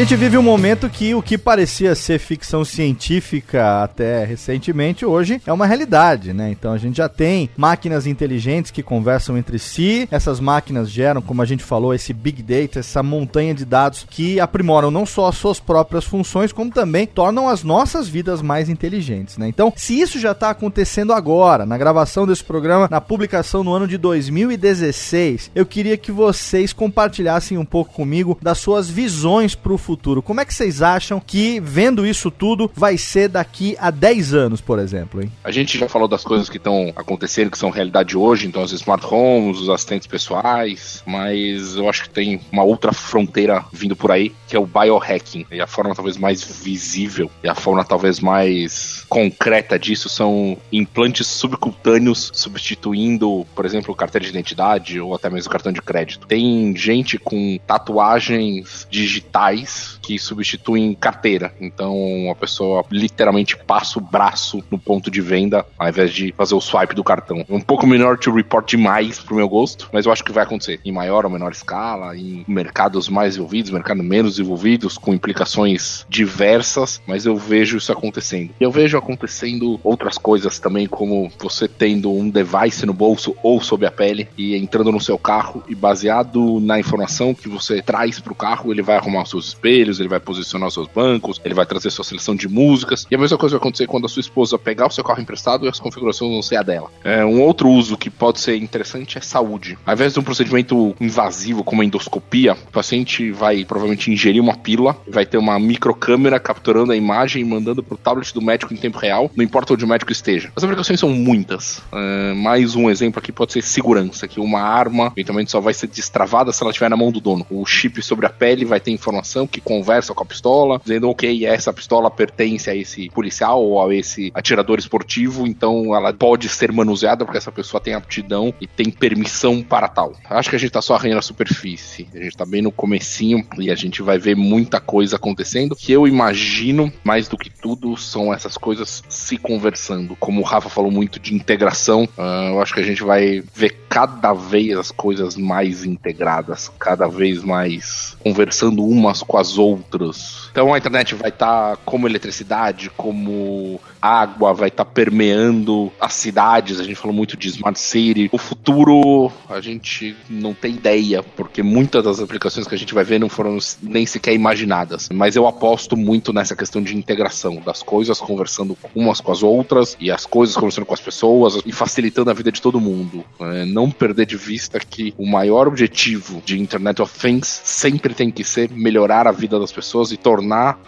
A: Gente vive um momento que o que parecia ser ficção científica até recentemente, hoje é uma realidade, né? Então a gente já tem máquinas inteligentes que conversam entre si, essas máquinas geram, como a gente falou, esse big data, essa montanha de dados que aprimoram não só as suas próprias funções, como também tornam as nossas vidas mais inteligentes, né? Então, se isso já está acontecendo agora, na gravação desse programa, na publicação no ano de 2016, eu queria que vocês compartilhassem um pouco comigo das suas visões para o futuro. Como é que vocês acham que, vendo isso tudo, vai ser daqui a 10 anos, por exemplo, hein?
D: A gente já falou das coisas que estão acontecendo, que são realidade hoje, então as smart homes, os assistentes pessoais, mas eu acho que tem uma outra fronteira vindo por aí, que é o biohacking. E a forma talvez mais visível e a forma talvez mais concreta disso são implantes subcutâneos substituindo, por exemplo, carteira de identidade ou até mesmo cartão de crédito. Tem gente com tatuagens digitais que substituem carteira. Então a pessoa literalmente passa o braço no ponto de venda ao invés de fazer o swipe do cartão. Um pouco menor to report demais pro meu gosto, mas eu acho que vai acontecer em maior ou menor escala, em mercados mais envolvidos, mercados menos envolvidos, com implicações diversas, mas eu vejo isso acontecendo. Eu vejo acontecendo outras coisas também, como você tendo um device no bolso ou sob a pele e entrando no seu carro e baseado na informação que você traz para o carro, ele vai arrumar os seus espelhos, ele vai posicionar os seus bancos, ele vai trazer sua seleção de músicas. E a mesma coisa vai acontecer quando a sua esposa pegar o seu carro emprestado e as configurações vão ser a dela. É, um outro uso que pode ser interessante é saúde. Ao invés de um procedimento invasivo como a endoscopia, o paciente vai provavelmente ingerir uma pílula, vai ter uma microcâmera capturando a imagem e mandando para o tablet do médico em tempo real, não importa onde o médico esteja. As aplicações são muitas. É, mais um exemplo aqui pode ser segurança, que uma arma eventualmente só vai ser destravada se ela estiver na mão do dono. O chip sobre a pele vai ter informação que conversa com a pistola, dizendo, ok, essa pistola pertence a esse policial ou a esse atirador esportivo, então ela pode ser manuseada porque essa pessoa tem aptidão e tem permissão para tal. Acho que a gente tá só arranhando a superfície. A gente tá bem no comecinho e a gente vai ver muita coisa acontecendo que eu imagino, mais do que tudo, são essas coisas se conversando. Como o Rafa falou muito de integração, uh, eu acho que a gente vai ver cada vez as coisas mais integradas, cada vez mais conversando umas com as outras. Então a internet vai estar tá como eletricidade, como água, vai estar tá permeando as cidades. A gente falou muito de Smart City. O futuro a gente não tem ideia, porque muitas das aplicações que a gente vai ver não foram nem sequer imaginadas. Mas eu aposto muito nessa questão de integração das coisas conversando umas com as outras e as coisas conversando com as pessoas e facilitando a vida de todo mundo. É, não perder de vista que o maior objetivo de Internet of Things sempre tem que ser melhorar a vida das pessoas e tornar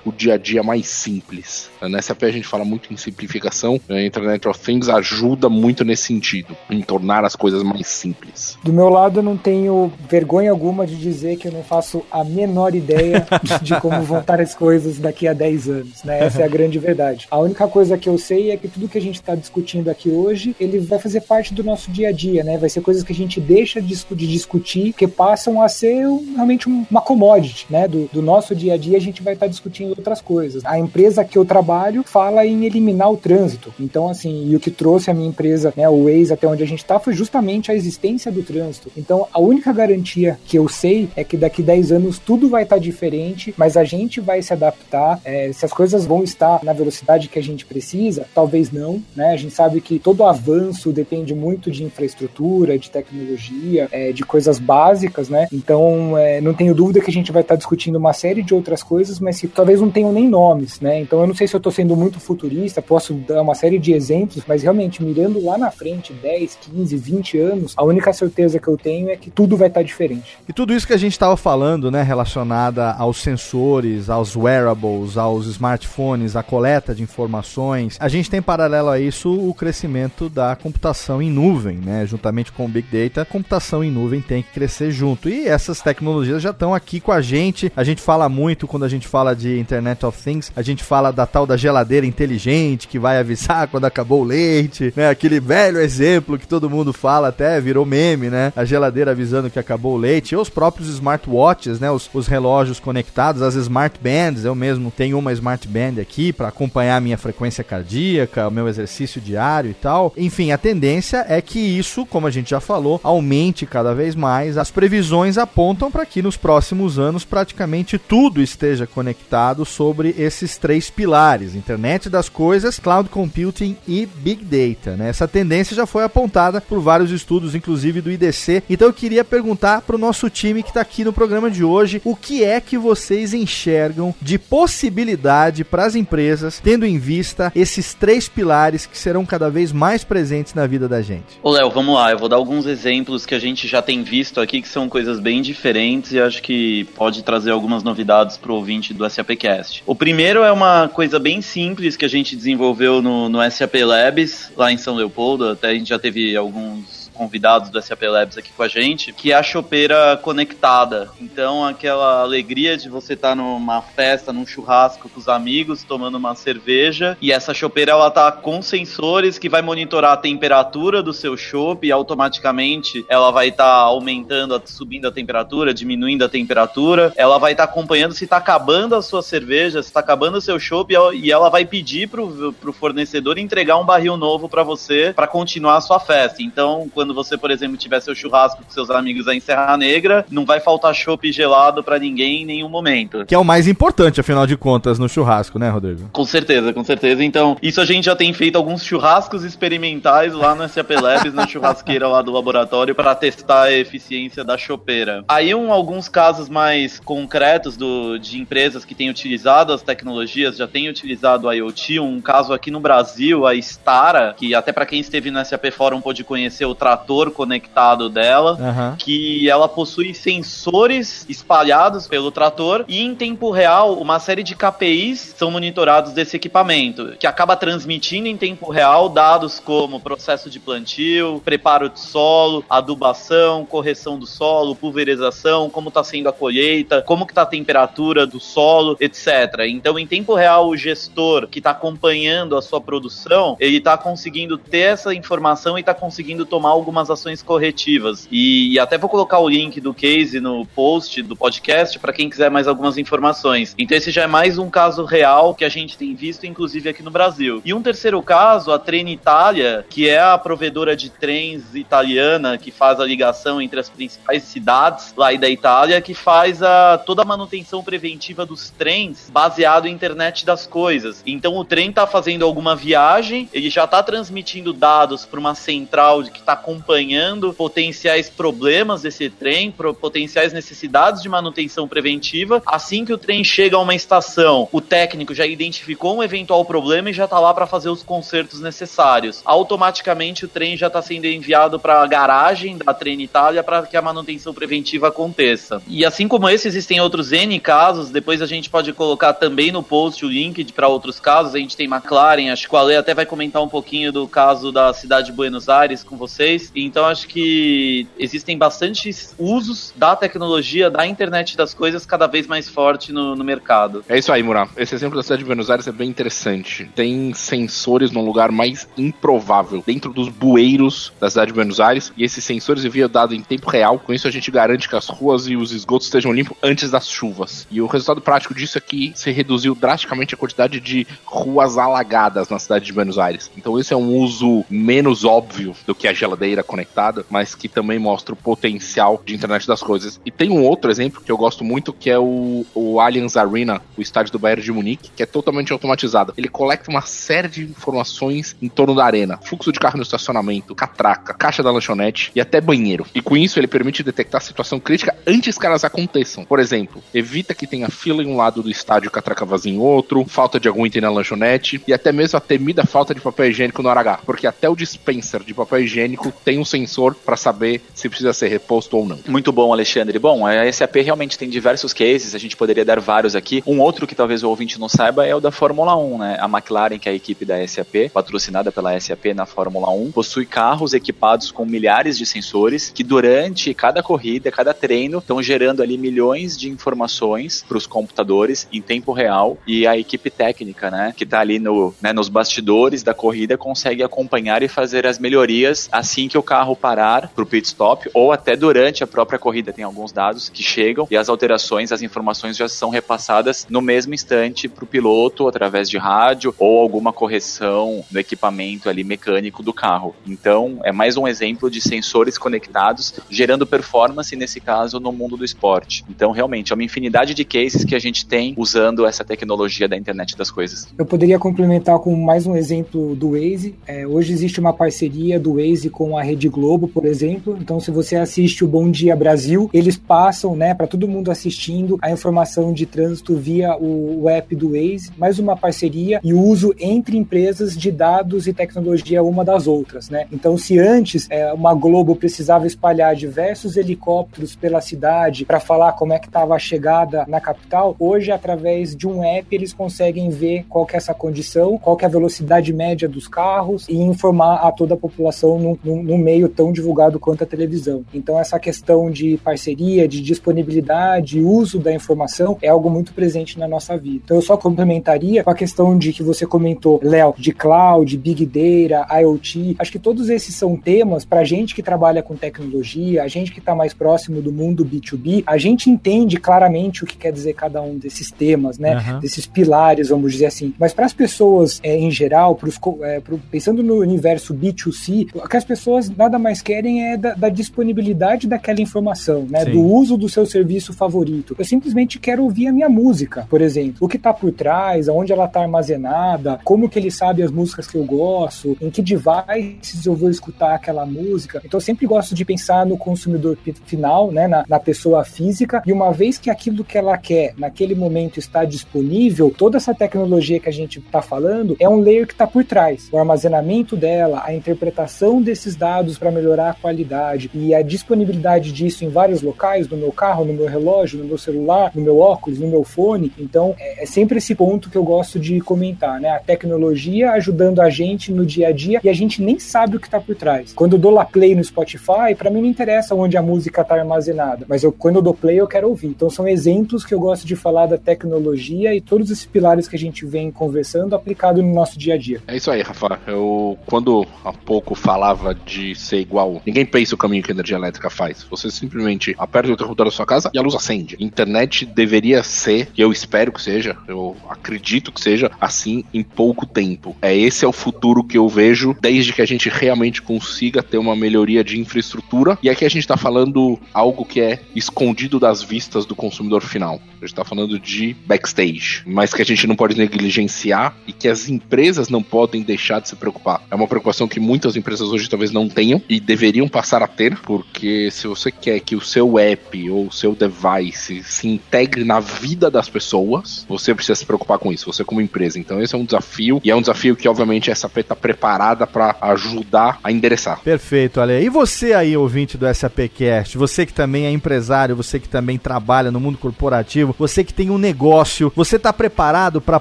D: o dia a dia mais simples. Na SAP a gente fala muito em simplificação, a Internet of Things ajuda muito nesse sentido, em tornar as coisas mais simples.
E: Do meu lado, eu não tenho vergonha alguma de dizer que eu não faço a menor ideia de como vão estar as coisas daqui a 10 anos, né? Essa é a grande verdade. A única coisa que eu sei é que tudo que a gente está discutindo aqui hoje, ele vai fazer parte do nosso dia a dia, né? Vai ser coisas que a gente deixa de, discutir, que passam a ser realmente uma commodity, né? Do, do nosso dia a dia, a gente vai estar tá discutindo outras coisas. A empresa que eu trabalho fala em eliminar o trânsito. Então, assim, e o que trouxe a minha empresa, né, o Waze até onde a gente está, foi justamente a existência do trânsito. Então, a única garantia que eu sei é que daqui 10 anos tudo vai estar tá diferente, mas a gente vai se adaptar. É, se as coisas vão estar na velocidade que a gente precisa, talvez não, né? A gente sabe que todo avanço depende muito de infraestrutura, de tecnologia, é, de coisas básicas, né? Então, é, não tenho dúvida que a gente vai estar tá discutindo uma série de outras coisas, mas que talvez não tenham nem nomes, né? Então, eu não sei se eu estou sendo muito futurista, posso dar uma série de exemplos, mas realmente mirando lá na frente, 10, 15, 20 anos, a única certeza que eu tenho é que tudo vai estar diferente.
A: E tudo isso que a gente estava falando, né, relacionada aos sensores, aos wearables, aos smartphones, a coleta de informações, a gente tem paralelo a isso o crescimento da computação em nuvem, né? Juntamente com o Big Data, a computação em nuvem tem que crescer junto. E essas tecnologias já estão aqui com a gente. A gente fala muito quando a gente fala de Internet of Things, a gente fala da tal da geladeira inteligente que vai avisar quando acabou o leite, né? Aquele velho exemplo que todo mundo fala até virou meme, né? A geladeira avisando que acabou o leite, e os próprios smartwatches, né? Os, os relógios conectados, as smart bands, eu mesmo tenho uma smart band aqui para acompanhar a minha frequência cardíaca, o meu exercício diário e tal. Enfim, a tendência é que isso, como a gente já falou, aumente cada vez mais. As previsões apontam para que nos próximos anos praticamente tudo esteja conectado sobre esses três pilares: internet das coisas, cloud computing e big data. Né? Essa tendência já foi apontada por vários estudos, inclusive do IDC. Então eu queria perguntar para o nosso time que está aqui no programa de hoje o que é que vocês enxergam de possibilidade para as empresas, tendo em vista esses três pilares que serão cada vez mais presentes na vida da gente.
B: Ô Léo, vamos lá, eu vou dar alguns exemplos que a gente já tem visto aqui, que são coisas bem diferentes e acho que pode trazer algumas novidades para o ouvinte do SAPcast. O primeiro é uma coisa bem simples que a gente desenvolveu no, no SAP Labs, lá em São Leopoldo, até a gente já teve alguns convidados do SAP Labs aqui com a gente, que é a chopeira conectada. Então, aquela alegria de você estar tá numa festa, num churrasco com os amigos, tomando uma cerveja, e essa chopeira ela tá com sensores que vai monitorar a temperatura do seu chopp e automaticamente ela vai estar tá aumentando, subindo a temperatura, diminuindo a temperatura. Ela vai estar tá acompanhando se está acabando a sua cerveja, se está acabando o seu chopp e ela vai pedir pro, pro fornecedor entregar um barril novo para você para continuar a sua festa. Então, quando você, por exemplo, tiver seu churrasco com seus amigos aí em Serra Negra, não vai faltar chopp gelado para ninguém em nenhum momento.
A: Que é o mais importante, afinal de contas, no churrasco, né, Rodrigo?
B: Com certeza, com certeza. Então, isso a gente já tem feito alguns churrascos experimentais lá no SAP Labs, na churrasqueira lá do laboratório, para testar a eficiência da chopeira. Aí, um, alguns casos mais concretos do, de empresas que têm utilizado as tecnologias, já têm utilizado o IoT. Um caso aqui no Brasil, a Stara, que até para quem esteve no SAP Forum pode conhecer o trator conectado dela, uhum. que ela possui sensores espalhados pelo trator e em tempo real uma série de KPIs são monitorados desse equipamento, que acaba transmitindo em tempo real dados como processo de plantio, preparo de solo, adubação, correção do solo, pulverização, como está sendo a colheita, como que está a temperatura do solo, etc. Então, em tempo real, o gestor que está acompanhando a sua produção, ele está conseguindo ter essa informação e está conseguindo tomar algumas ações corretivas. E, e, até vou colocar o link do case no post do podcast para quem quiser mais algumas informações. Então esse já é mais um caso real que a gente tem visto, inclusive aqui no Brasil. E um terceiro caso, a Trenitalia, que é a provedora de trens italiana que faz a ligação entre as principais cidades lá da Itália, que faz a, toda a manutenção preventiva dos trens baseado em internet das coisas. Então o trem está fazendo alguma viagem, ele já está transmitindo dados para uma central que está acompanhando potenciais problemas desse trem, potenciais necessidades de manutenção preventiva. Assim que o trem chega a uma estação, o técnico já identificou um eventual problema e já está lá para fazer os consertos necessários. Automaticamente o trem já está sendo enviado para a garagem da Trenitalia para que a manutenção preventiva aconteça. E assim como esse, existem outros N casos, depois a gente pode colocar também no post o link para outros casos. A gente tem McLaren, acho que o Ale até vai comentar um pouquinho do caso da cidade de Buenos Aires com vocês. Então acho que existem bastantes usos da tecnologia, da internet das coisas cada vez mais forte no, no mercado.
D: É isso aí, Murá. Esse exemplo da cidade de Buenos Aires é bem interessante. Tem sensores num lugar mais improvável, dentro dos bueiros da cidade de Buenos Aires, e esses sensores enviam dado em tempo real. Com isso a gente garante que as ruas e os esgotos estejam limpos antes das chuvas. E o resultado prático disso é que se reduziu drasticamente a quantidade de ruas alagadas na cidade de Buenos Aires. Então esse é um uso menos óbvio do que a geladeira conectada, mas que também mostra o potencial de internet das coisas. E tem um outro exemplo que eu gosto muito, que é o, o Allianz Arena, o estádio do Bayern de Munique, que é totalmente automatizado. Ele coleta uma série de informações em torno da arena, fluxo de carro no estacionamento, catraca, caixa da lanchonete e até banheiro. E com isso ele permite detectar a situação crítica antes que elas aconteçam. Por exemplo, evita que tenha fila em um lado do estádio catraca vazia em outro, falta de algum item na lanchonete e até mesmo a temida falta de papel higiênico no H, porque até o dispenser de papel higiênico tem um sensor para saber se precisa ser reposto ou não.
C: Muito bom, Alexandre. Bom, a SAP realmente tem diversos cases, a gente poderia dar vários aqui. Um outro que talvez o ouvinte não saiba é o da Fórmula 1, né? A McLaren, que é a equipe da SAP, patrocinada pela SAP na Fórmula 1, possui carros equipados com milhares de sensores que durante cada corrida, cada treino, estão gerando ali milhões de informações para os computadores em tempo real e a equipe técnica, né, que está ali no, né, nos bastidores da corrida consegue acompanhar e fazer as melhorias assim que o carro parar para o pit stop ou até durante a própria corrida. Tem alguns dados que chegam e as alterações, as informações já são repassadas no mesmo instante para o piloto através de rádio ou alguma correção no equipamento ali mecânico do carro. Então, é mais um exemplo de sensores conectados gerando performance, nesse caso, no mundo do esporte. Então, realmente, é uma infinidade de cases que a gente tem usando essa tecnologia da internet das coisas.
E: Eu poderia complementar com mais um exemplo do Waze. É, hoje existe uma parceria do Waze com a Rede Globo, por exemplo. Então, se você assiste o Bom Dia Brasil, eles passam, né, para todo mundo assistindo a informação de trânsito via o, o app do Waze, mais uma parceria e uso entre empresas de dados e tecnologia uma das outras, né? Então, se antes é, uma Globo precisava espalhar diversos helicópteros pela cidade para falar como é que estava a chegada na capital, hoje através de um app eles conseguem ver qual que é essa condição, qual que é a velocidade média dos carros e informar a toda a população num, num, num meio tão divulgado quanto a televisão. Então, essa questão de parceria, de disponibilidade, uso da informação é algo muito presente na nossa vida. Então, eu só complementaria com a questão de que você comentou, Léo, de cloud, big data, IoT. Acho que todos esses são temas para a gente que trabalha com tecnologia, a gente que está mais próximo do mundo B2B, a gente entende claramente o que quer dizer cada um desses temas, né? Uhum. Desses pilares, vamos dizer assim. Mas para as pessoas é, em geral, pros, é, pro, pensando no universo B2C, o que as pessoas nada mais querem é da, da disponibilidade daquela informação, né? Sim. Do uso do seu serviço favorito. Eu simplesmente quero ouvir a minha música, por exemplo. O que está por trás, aonde ela está armazenada, como que ele sabe as músicas que eu gosto, em que devices eu vou escutar aquela música. Então eu sempre gosto de pensar no consumidor final, né? Na, na pessoa física. E uma vez que aquilo que ela quer naquele momento está disponível, toda essa tecnologia que a gente está falando é um layer que está por trás. O armazenamento dela, a interpretação desses dados para melhorar a qualidade e a disponibilidade disso em vários locais, no meu carro, no meu relógio, no meu celular, no meu óculos, no meu fone. Então, é, é sempre esse ponto que eu gosto de comentar, né? A tecnologia ajudando a gente no dia a dia e a gente nem sabe o que está por trás. Quando eu dou lá play no Spotify, para mim não interessa onde a música está armazenada, mas eu, quando eu dou play eu quero ouvir. Então, são exemplos que eu gosto de falar da tecnologia e todos esses pilares que a gente vem conversando aplicado no nosso dia a dia.
D: É isso aí, Rafa. Eu, quando há pouco falava de ser igual, ninguém pensa o caminho que a energia elétrica faz. Você simplesmente aperta o interruptor da sua casa e a luz acende. Internet deveria ser, e eu espero que seja, eu acredito que seja assim em pouco tempo. É esse é o futuro que eu vejo, desde que a gente realmente consiga ter uma melhoria de infraestrutura. E aqui a gente está falando algo que é escondido das vistas do consumidor final. A gente está falando de backstage, mas que a gente não pode negligenciar e que as empresas não podem deixar de se preocupar. É uma preocupação que muitas empresas hoje talvez não tenham e deveriam passar a ter, porque se você quer que o seu app ou o seu device se integre na vida das pessoas, você precisa se preocupar com isso, você como empresa. Então esse é um desafio e é um desafio que obviamente a SAP está preparada para ajudar a endereçar.
A: Perfeito, Ale. E você aí, ouvinte do SAPcast, você que também é empresário, você que também trabalha no mundo corporativo, você que tem um negócio, você está preparado para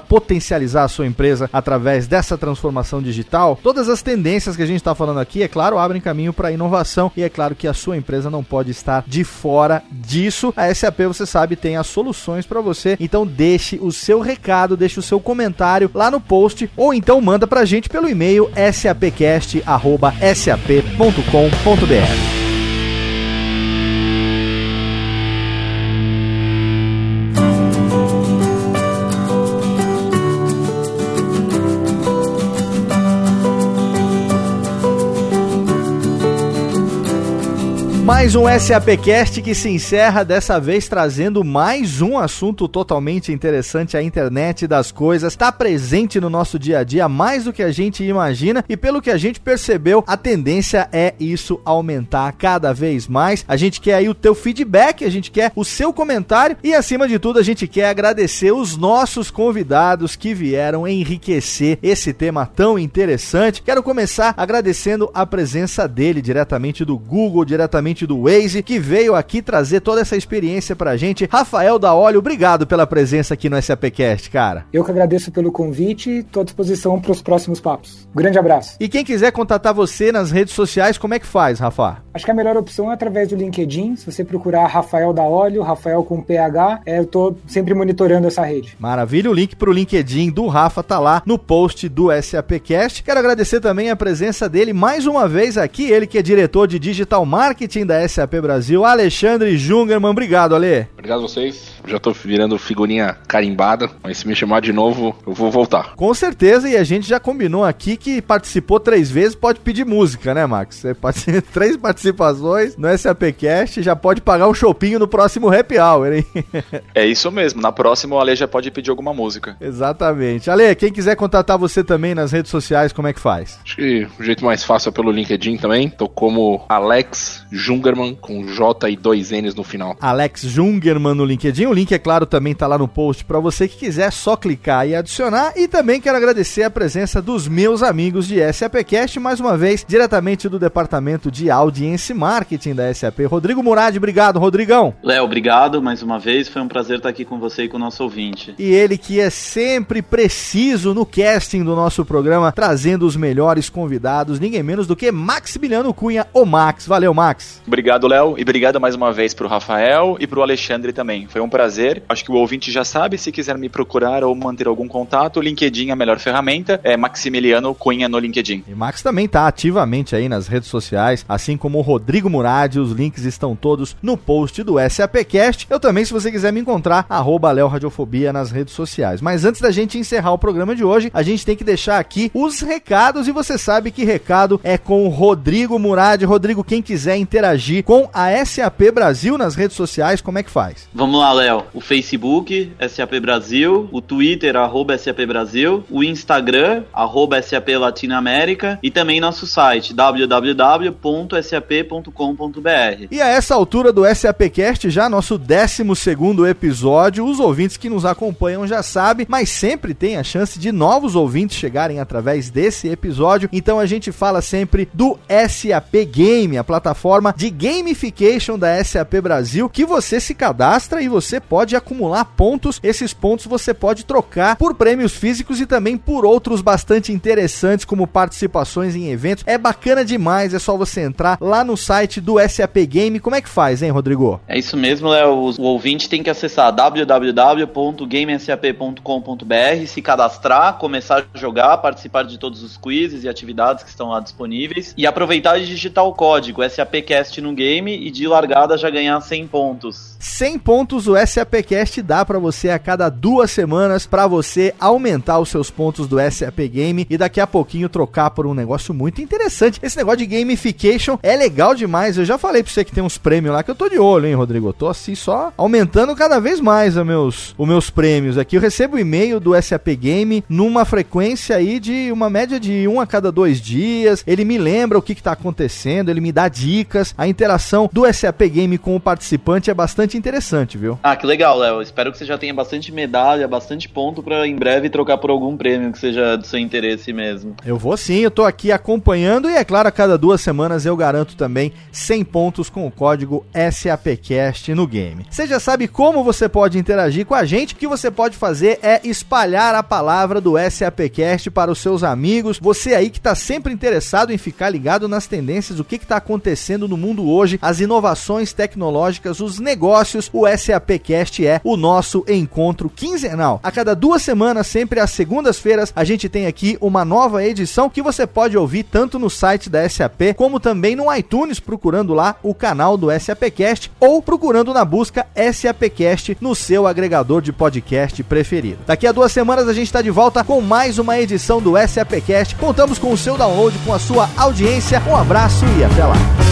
A: potencializar a sua empresa através dessa transformação digital? Todas as tendências que a gente está falando aqui, é claro, abrem caminho para inovação e é claro que a sua empresa não pode estar de fora disso. A SAP, você sabe, tem as soluções para você. Então deixe o seu recado, deixe o seu comentário lá no post ou então manda para a gente pelo e-mail sapcast@sap.com.br. Mais um SAPcast que se encerra dessa vez trazendo mais um assunto totalmente interessante, a internet das coisas. Está presente no nosso dia a dia mais do que a gente imagina e pelo que a gente percebeu, a tendência é isso aumentar cada vez mais. A gente quer aí o teu feedback, a gente quer o seu comentário e acima de tudo a gente quer agradecer os nossos convidados que vieram enriquecer esse tema tão interessante. Quero começar agradecendo a presença dele diretamente do Google, diretamente do do Waze, que veio aqui trazer toda essa experiência pra gente. Rafael da Olho, obrigado pela presença aqui no SAPcast, cara.
E: Eu que agradeço pelo convite e estou à disposição para os próximos papos. Um grande abraço.
A: E quem quiser contatar você nas redes sociais, como é que faz, Rafa?
E: Acho que a melhor opção é através do LinkedIn. Se você procurar Rafael da Olho, Rafael com PH, é, eu tô sempre monitorando essa rede.
A: Maravilha, o link pro LinkedIn do Rafa tá lá no post do SAPcast. Quero agradecer também a presença dele mais uma vez aqui, ele que é diretor de Digital Marketing da SAP Brasil, Alexandre Jungerman. Obrigado, Ale.
D: Obrigado a vocês. Já tô virando figurinha carimbada, mas se me chamar de novo, eu vou voltar.
A: Com certeza, e a gente já combinou aqui que participou três vezes, pode pedir música, né, Max? Você pode ser três participações no SAPcast, já pode pagar um chopinho no próximo Happy Hour, hein?
C: É isso mesmo. Na próxima o Ale já pode pedir alguma música.
A: Exatamente. Ale, quem quiser contatar você também nas redes sociais, como é que faz?
D: Acho que o jeito mais fácil é pelo LinkedIn também. Tô como Alex Jungerman, com J e dois N's no final.
A: Alex Jungerman no LinkedIn. O link, é claro, também tá lá no post para você que quiser só clicar e adicionar. E também quero agradecer a presença dos meus amigos de SAPcast, mais uma vez, diretamente do Departamento de Audiência e Marketing da SAP. Rodrigo Murad, obrigado, Rodrigão.
B: Léo, obrigado mais uma vez. Foi um prazer estar aqui com você e com o nosso ouvinte.
A: E ele que é sempre preciso no casting do nosso programa, trazendo os melhores convidados, ninguém menos do que Maximiliano Cunha, o Max. Valeu, Max.
C: Obrigado, Léo, e obrigado mais uma vez pro Rafael e pro Alexandre também. Foi um prazer. Acho que o ouvinte já sabe, se quiser me procurar ou manter algum contato, o LinkedIn é a melhor ferramenta, é Maximiliano Cunha no LinkedIn.
A: E Max também tá ativamente aí nas redes sociais, assim como o Rodrigo Murad, os links estão todos no post do SAPcast. Eu também, se você quiser me encontrar, arroba Léo Radiofobia nas redes sociais. Mas antes da gente encerrar o programa de hoje, a gente tem que deixar aqui os recados e você sabe que recado é com o Rodrigo Murad. Rodrigo, quem quiser interagir com a SAP Brasil nas redes sociais, como é que faz?
B: Vamos lá, Léo. O Facebook, SAP Brasil, o Twitter, arroba SAP Brasil, o Instagram, arroba SAP Latinoamérica e também nosso site, www.sap.com.br.
A: E a essa altura do SAPcast, já nosso 12 episódio, os ouvintes que nos acompanham já sabem, mas sempre tem a chance de novos ouvintes chegarem através desse episódio. Então a gente fala sempre do SAP Game, a plataforma de gamification da SAP Brasil, que você se cadastra e você pode acumular pontos. Esses pontos você pode trocar por prêmios físicos e também por outros bastante interessantes, como participações em eventos. É bacana demais, é só você entrar lá no site do SAP Game. Como é que faz, hein, Rodrigo?
B: É isso mesmo, Léo. O ouvinte tem que acessar www.gamesap.com.br, se cadastrar, começar a jogar, participar de todos os quizzes e atividades que estão lá disponíveis e aproveitar e digitar o código SAPcast no game e de largada já ganhar 100 pontos.
A: 100 pontos o SAPcast dá para você a cada duas semanas para você aumentar os seus pontos do SAP Game e daqui a pouquinho trocar por um negócio muito interessante. Esse negócio de gamification é legal demais. Eu já falei pra você que tem uns prêmios lá que eu tô de olho, hein, Rodrigo? Eu tô assim só aumentando cada vez mais os meus, os meus prêmios aqui. Eu recebo e-mail do SAP Game numa frequência aí de uma média de um a cada dois dias. Ele me lembra o que, que tá acontecendo, ele me dá dicas. A interação do SAP Game com o participante é bastante interessante, viu?
B: Ah, que legal, Léo. Espero que você já tenha bastante medalha, bastante ponto para em breve trocar por algum prêmio que seja do seu interesse mesmo.
A: Eu vou sim, eu tô aqui acompanhando e é claro, a cada duas semanas eu garanto também 100 pontos com o código SAPcast no game. Você já sabe como você pode interagir com a gente, o que você pode fazer é espalhar a palavra do SAPcast para os seus amigos. Você aí que está sempre interessado em ficar ligado nas tendências, o que está acontecendo no mundo hoje, as inovações tecnológicas, os negócios, o SAPcast é o nosso encontro quinzenal. A cada duas semanas, sempre às segundas-feiras, a gente tem aqui uma nova edição que você pode ouvir tanto no site da SAP como também no iTunes, procurando lá o canal do SAPcast ou procurando na busca SAPcast no seu agregador de podcast preferido. Daqui a duas semanas a gente está de volta com mais uma edição do SAPcast. Contamos com o seu download, com a sua audiência. Um abraço e até lá.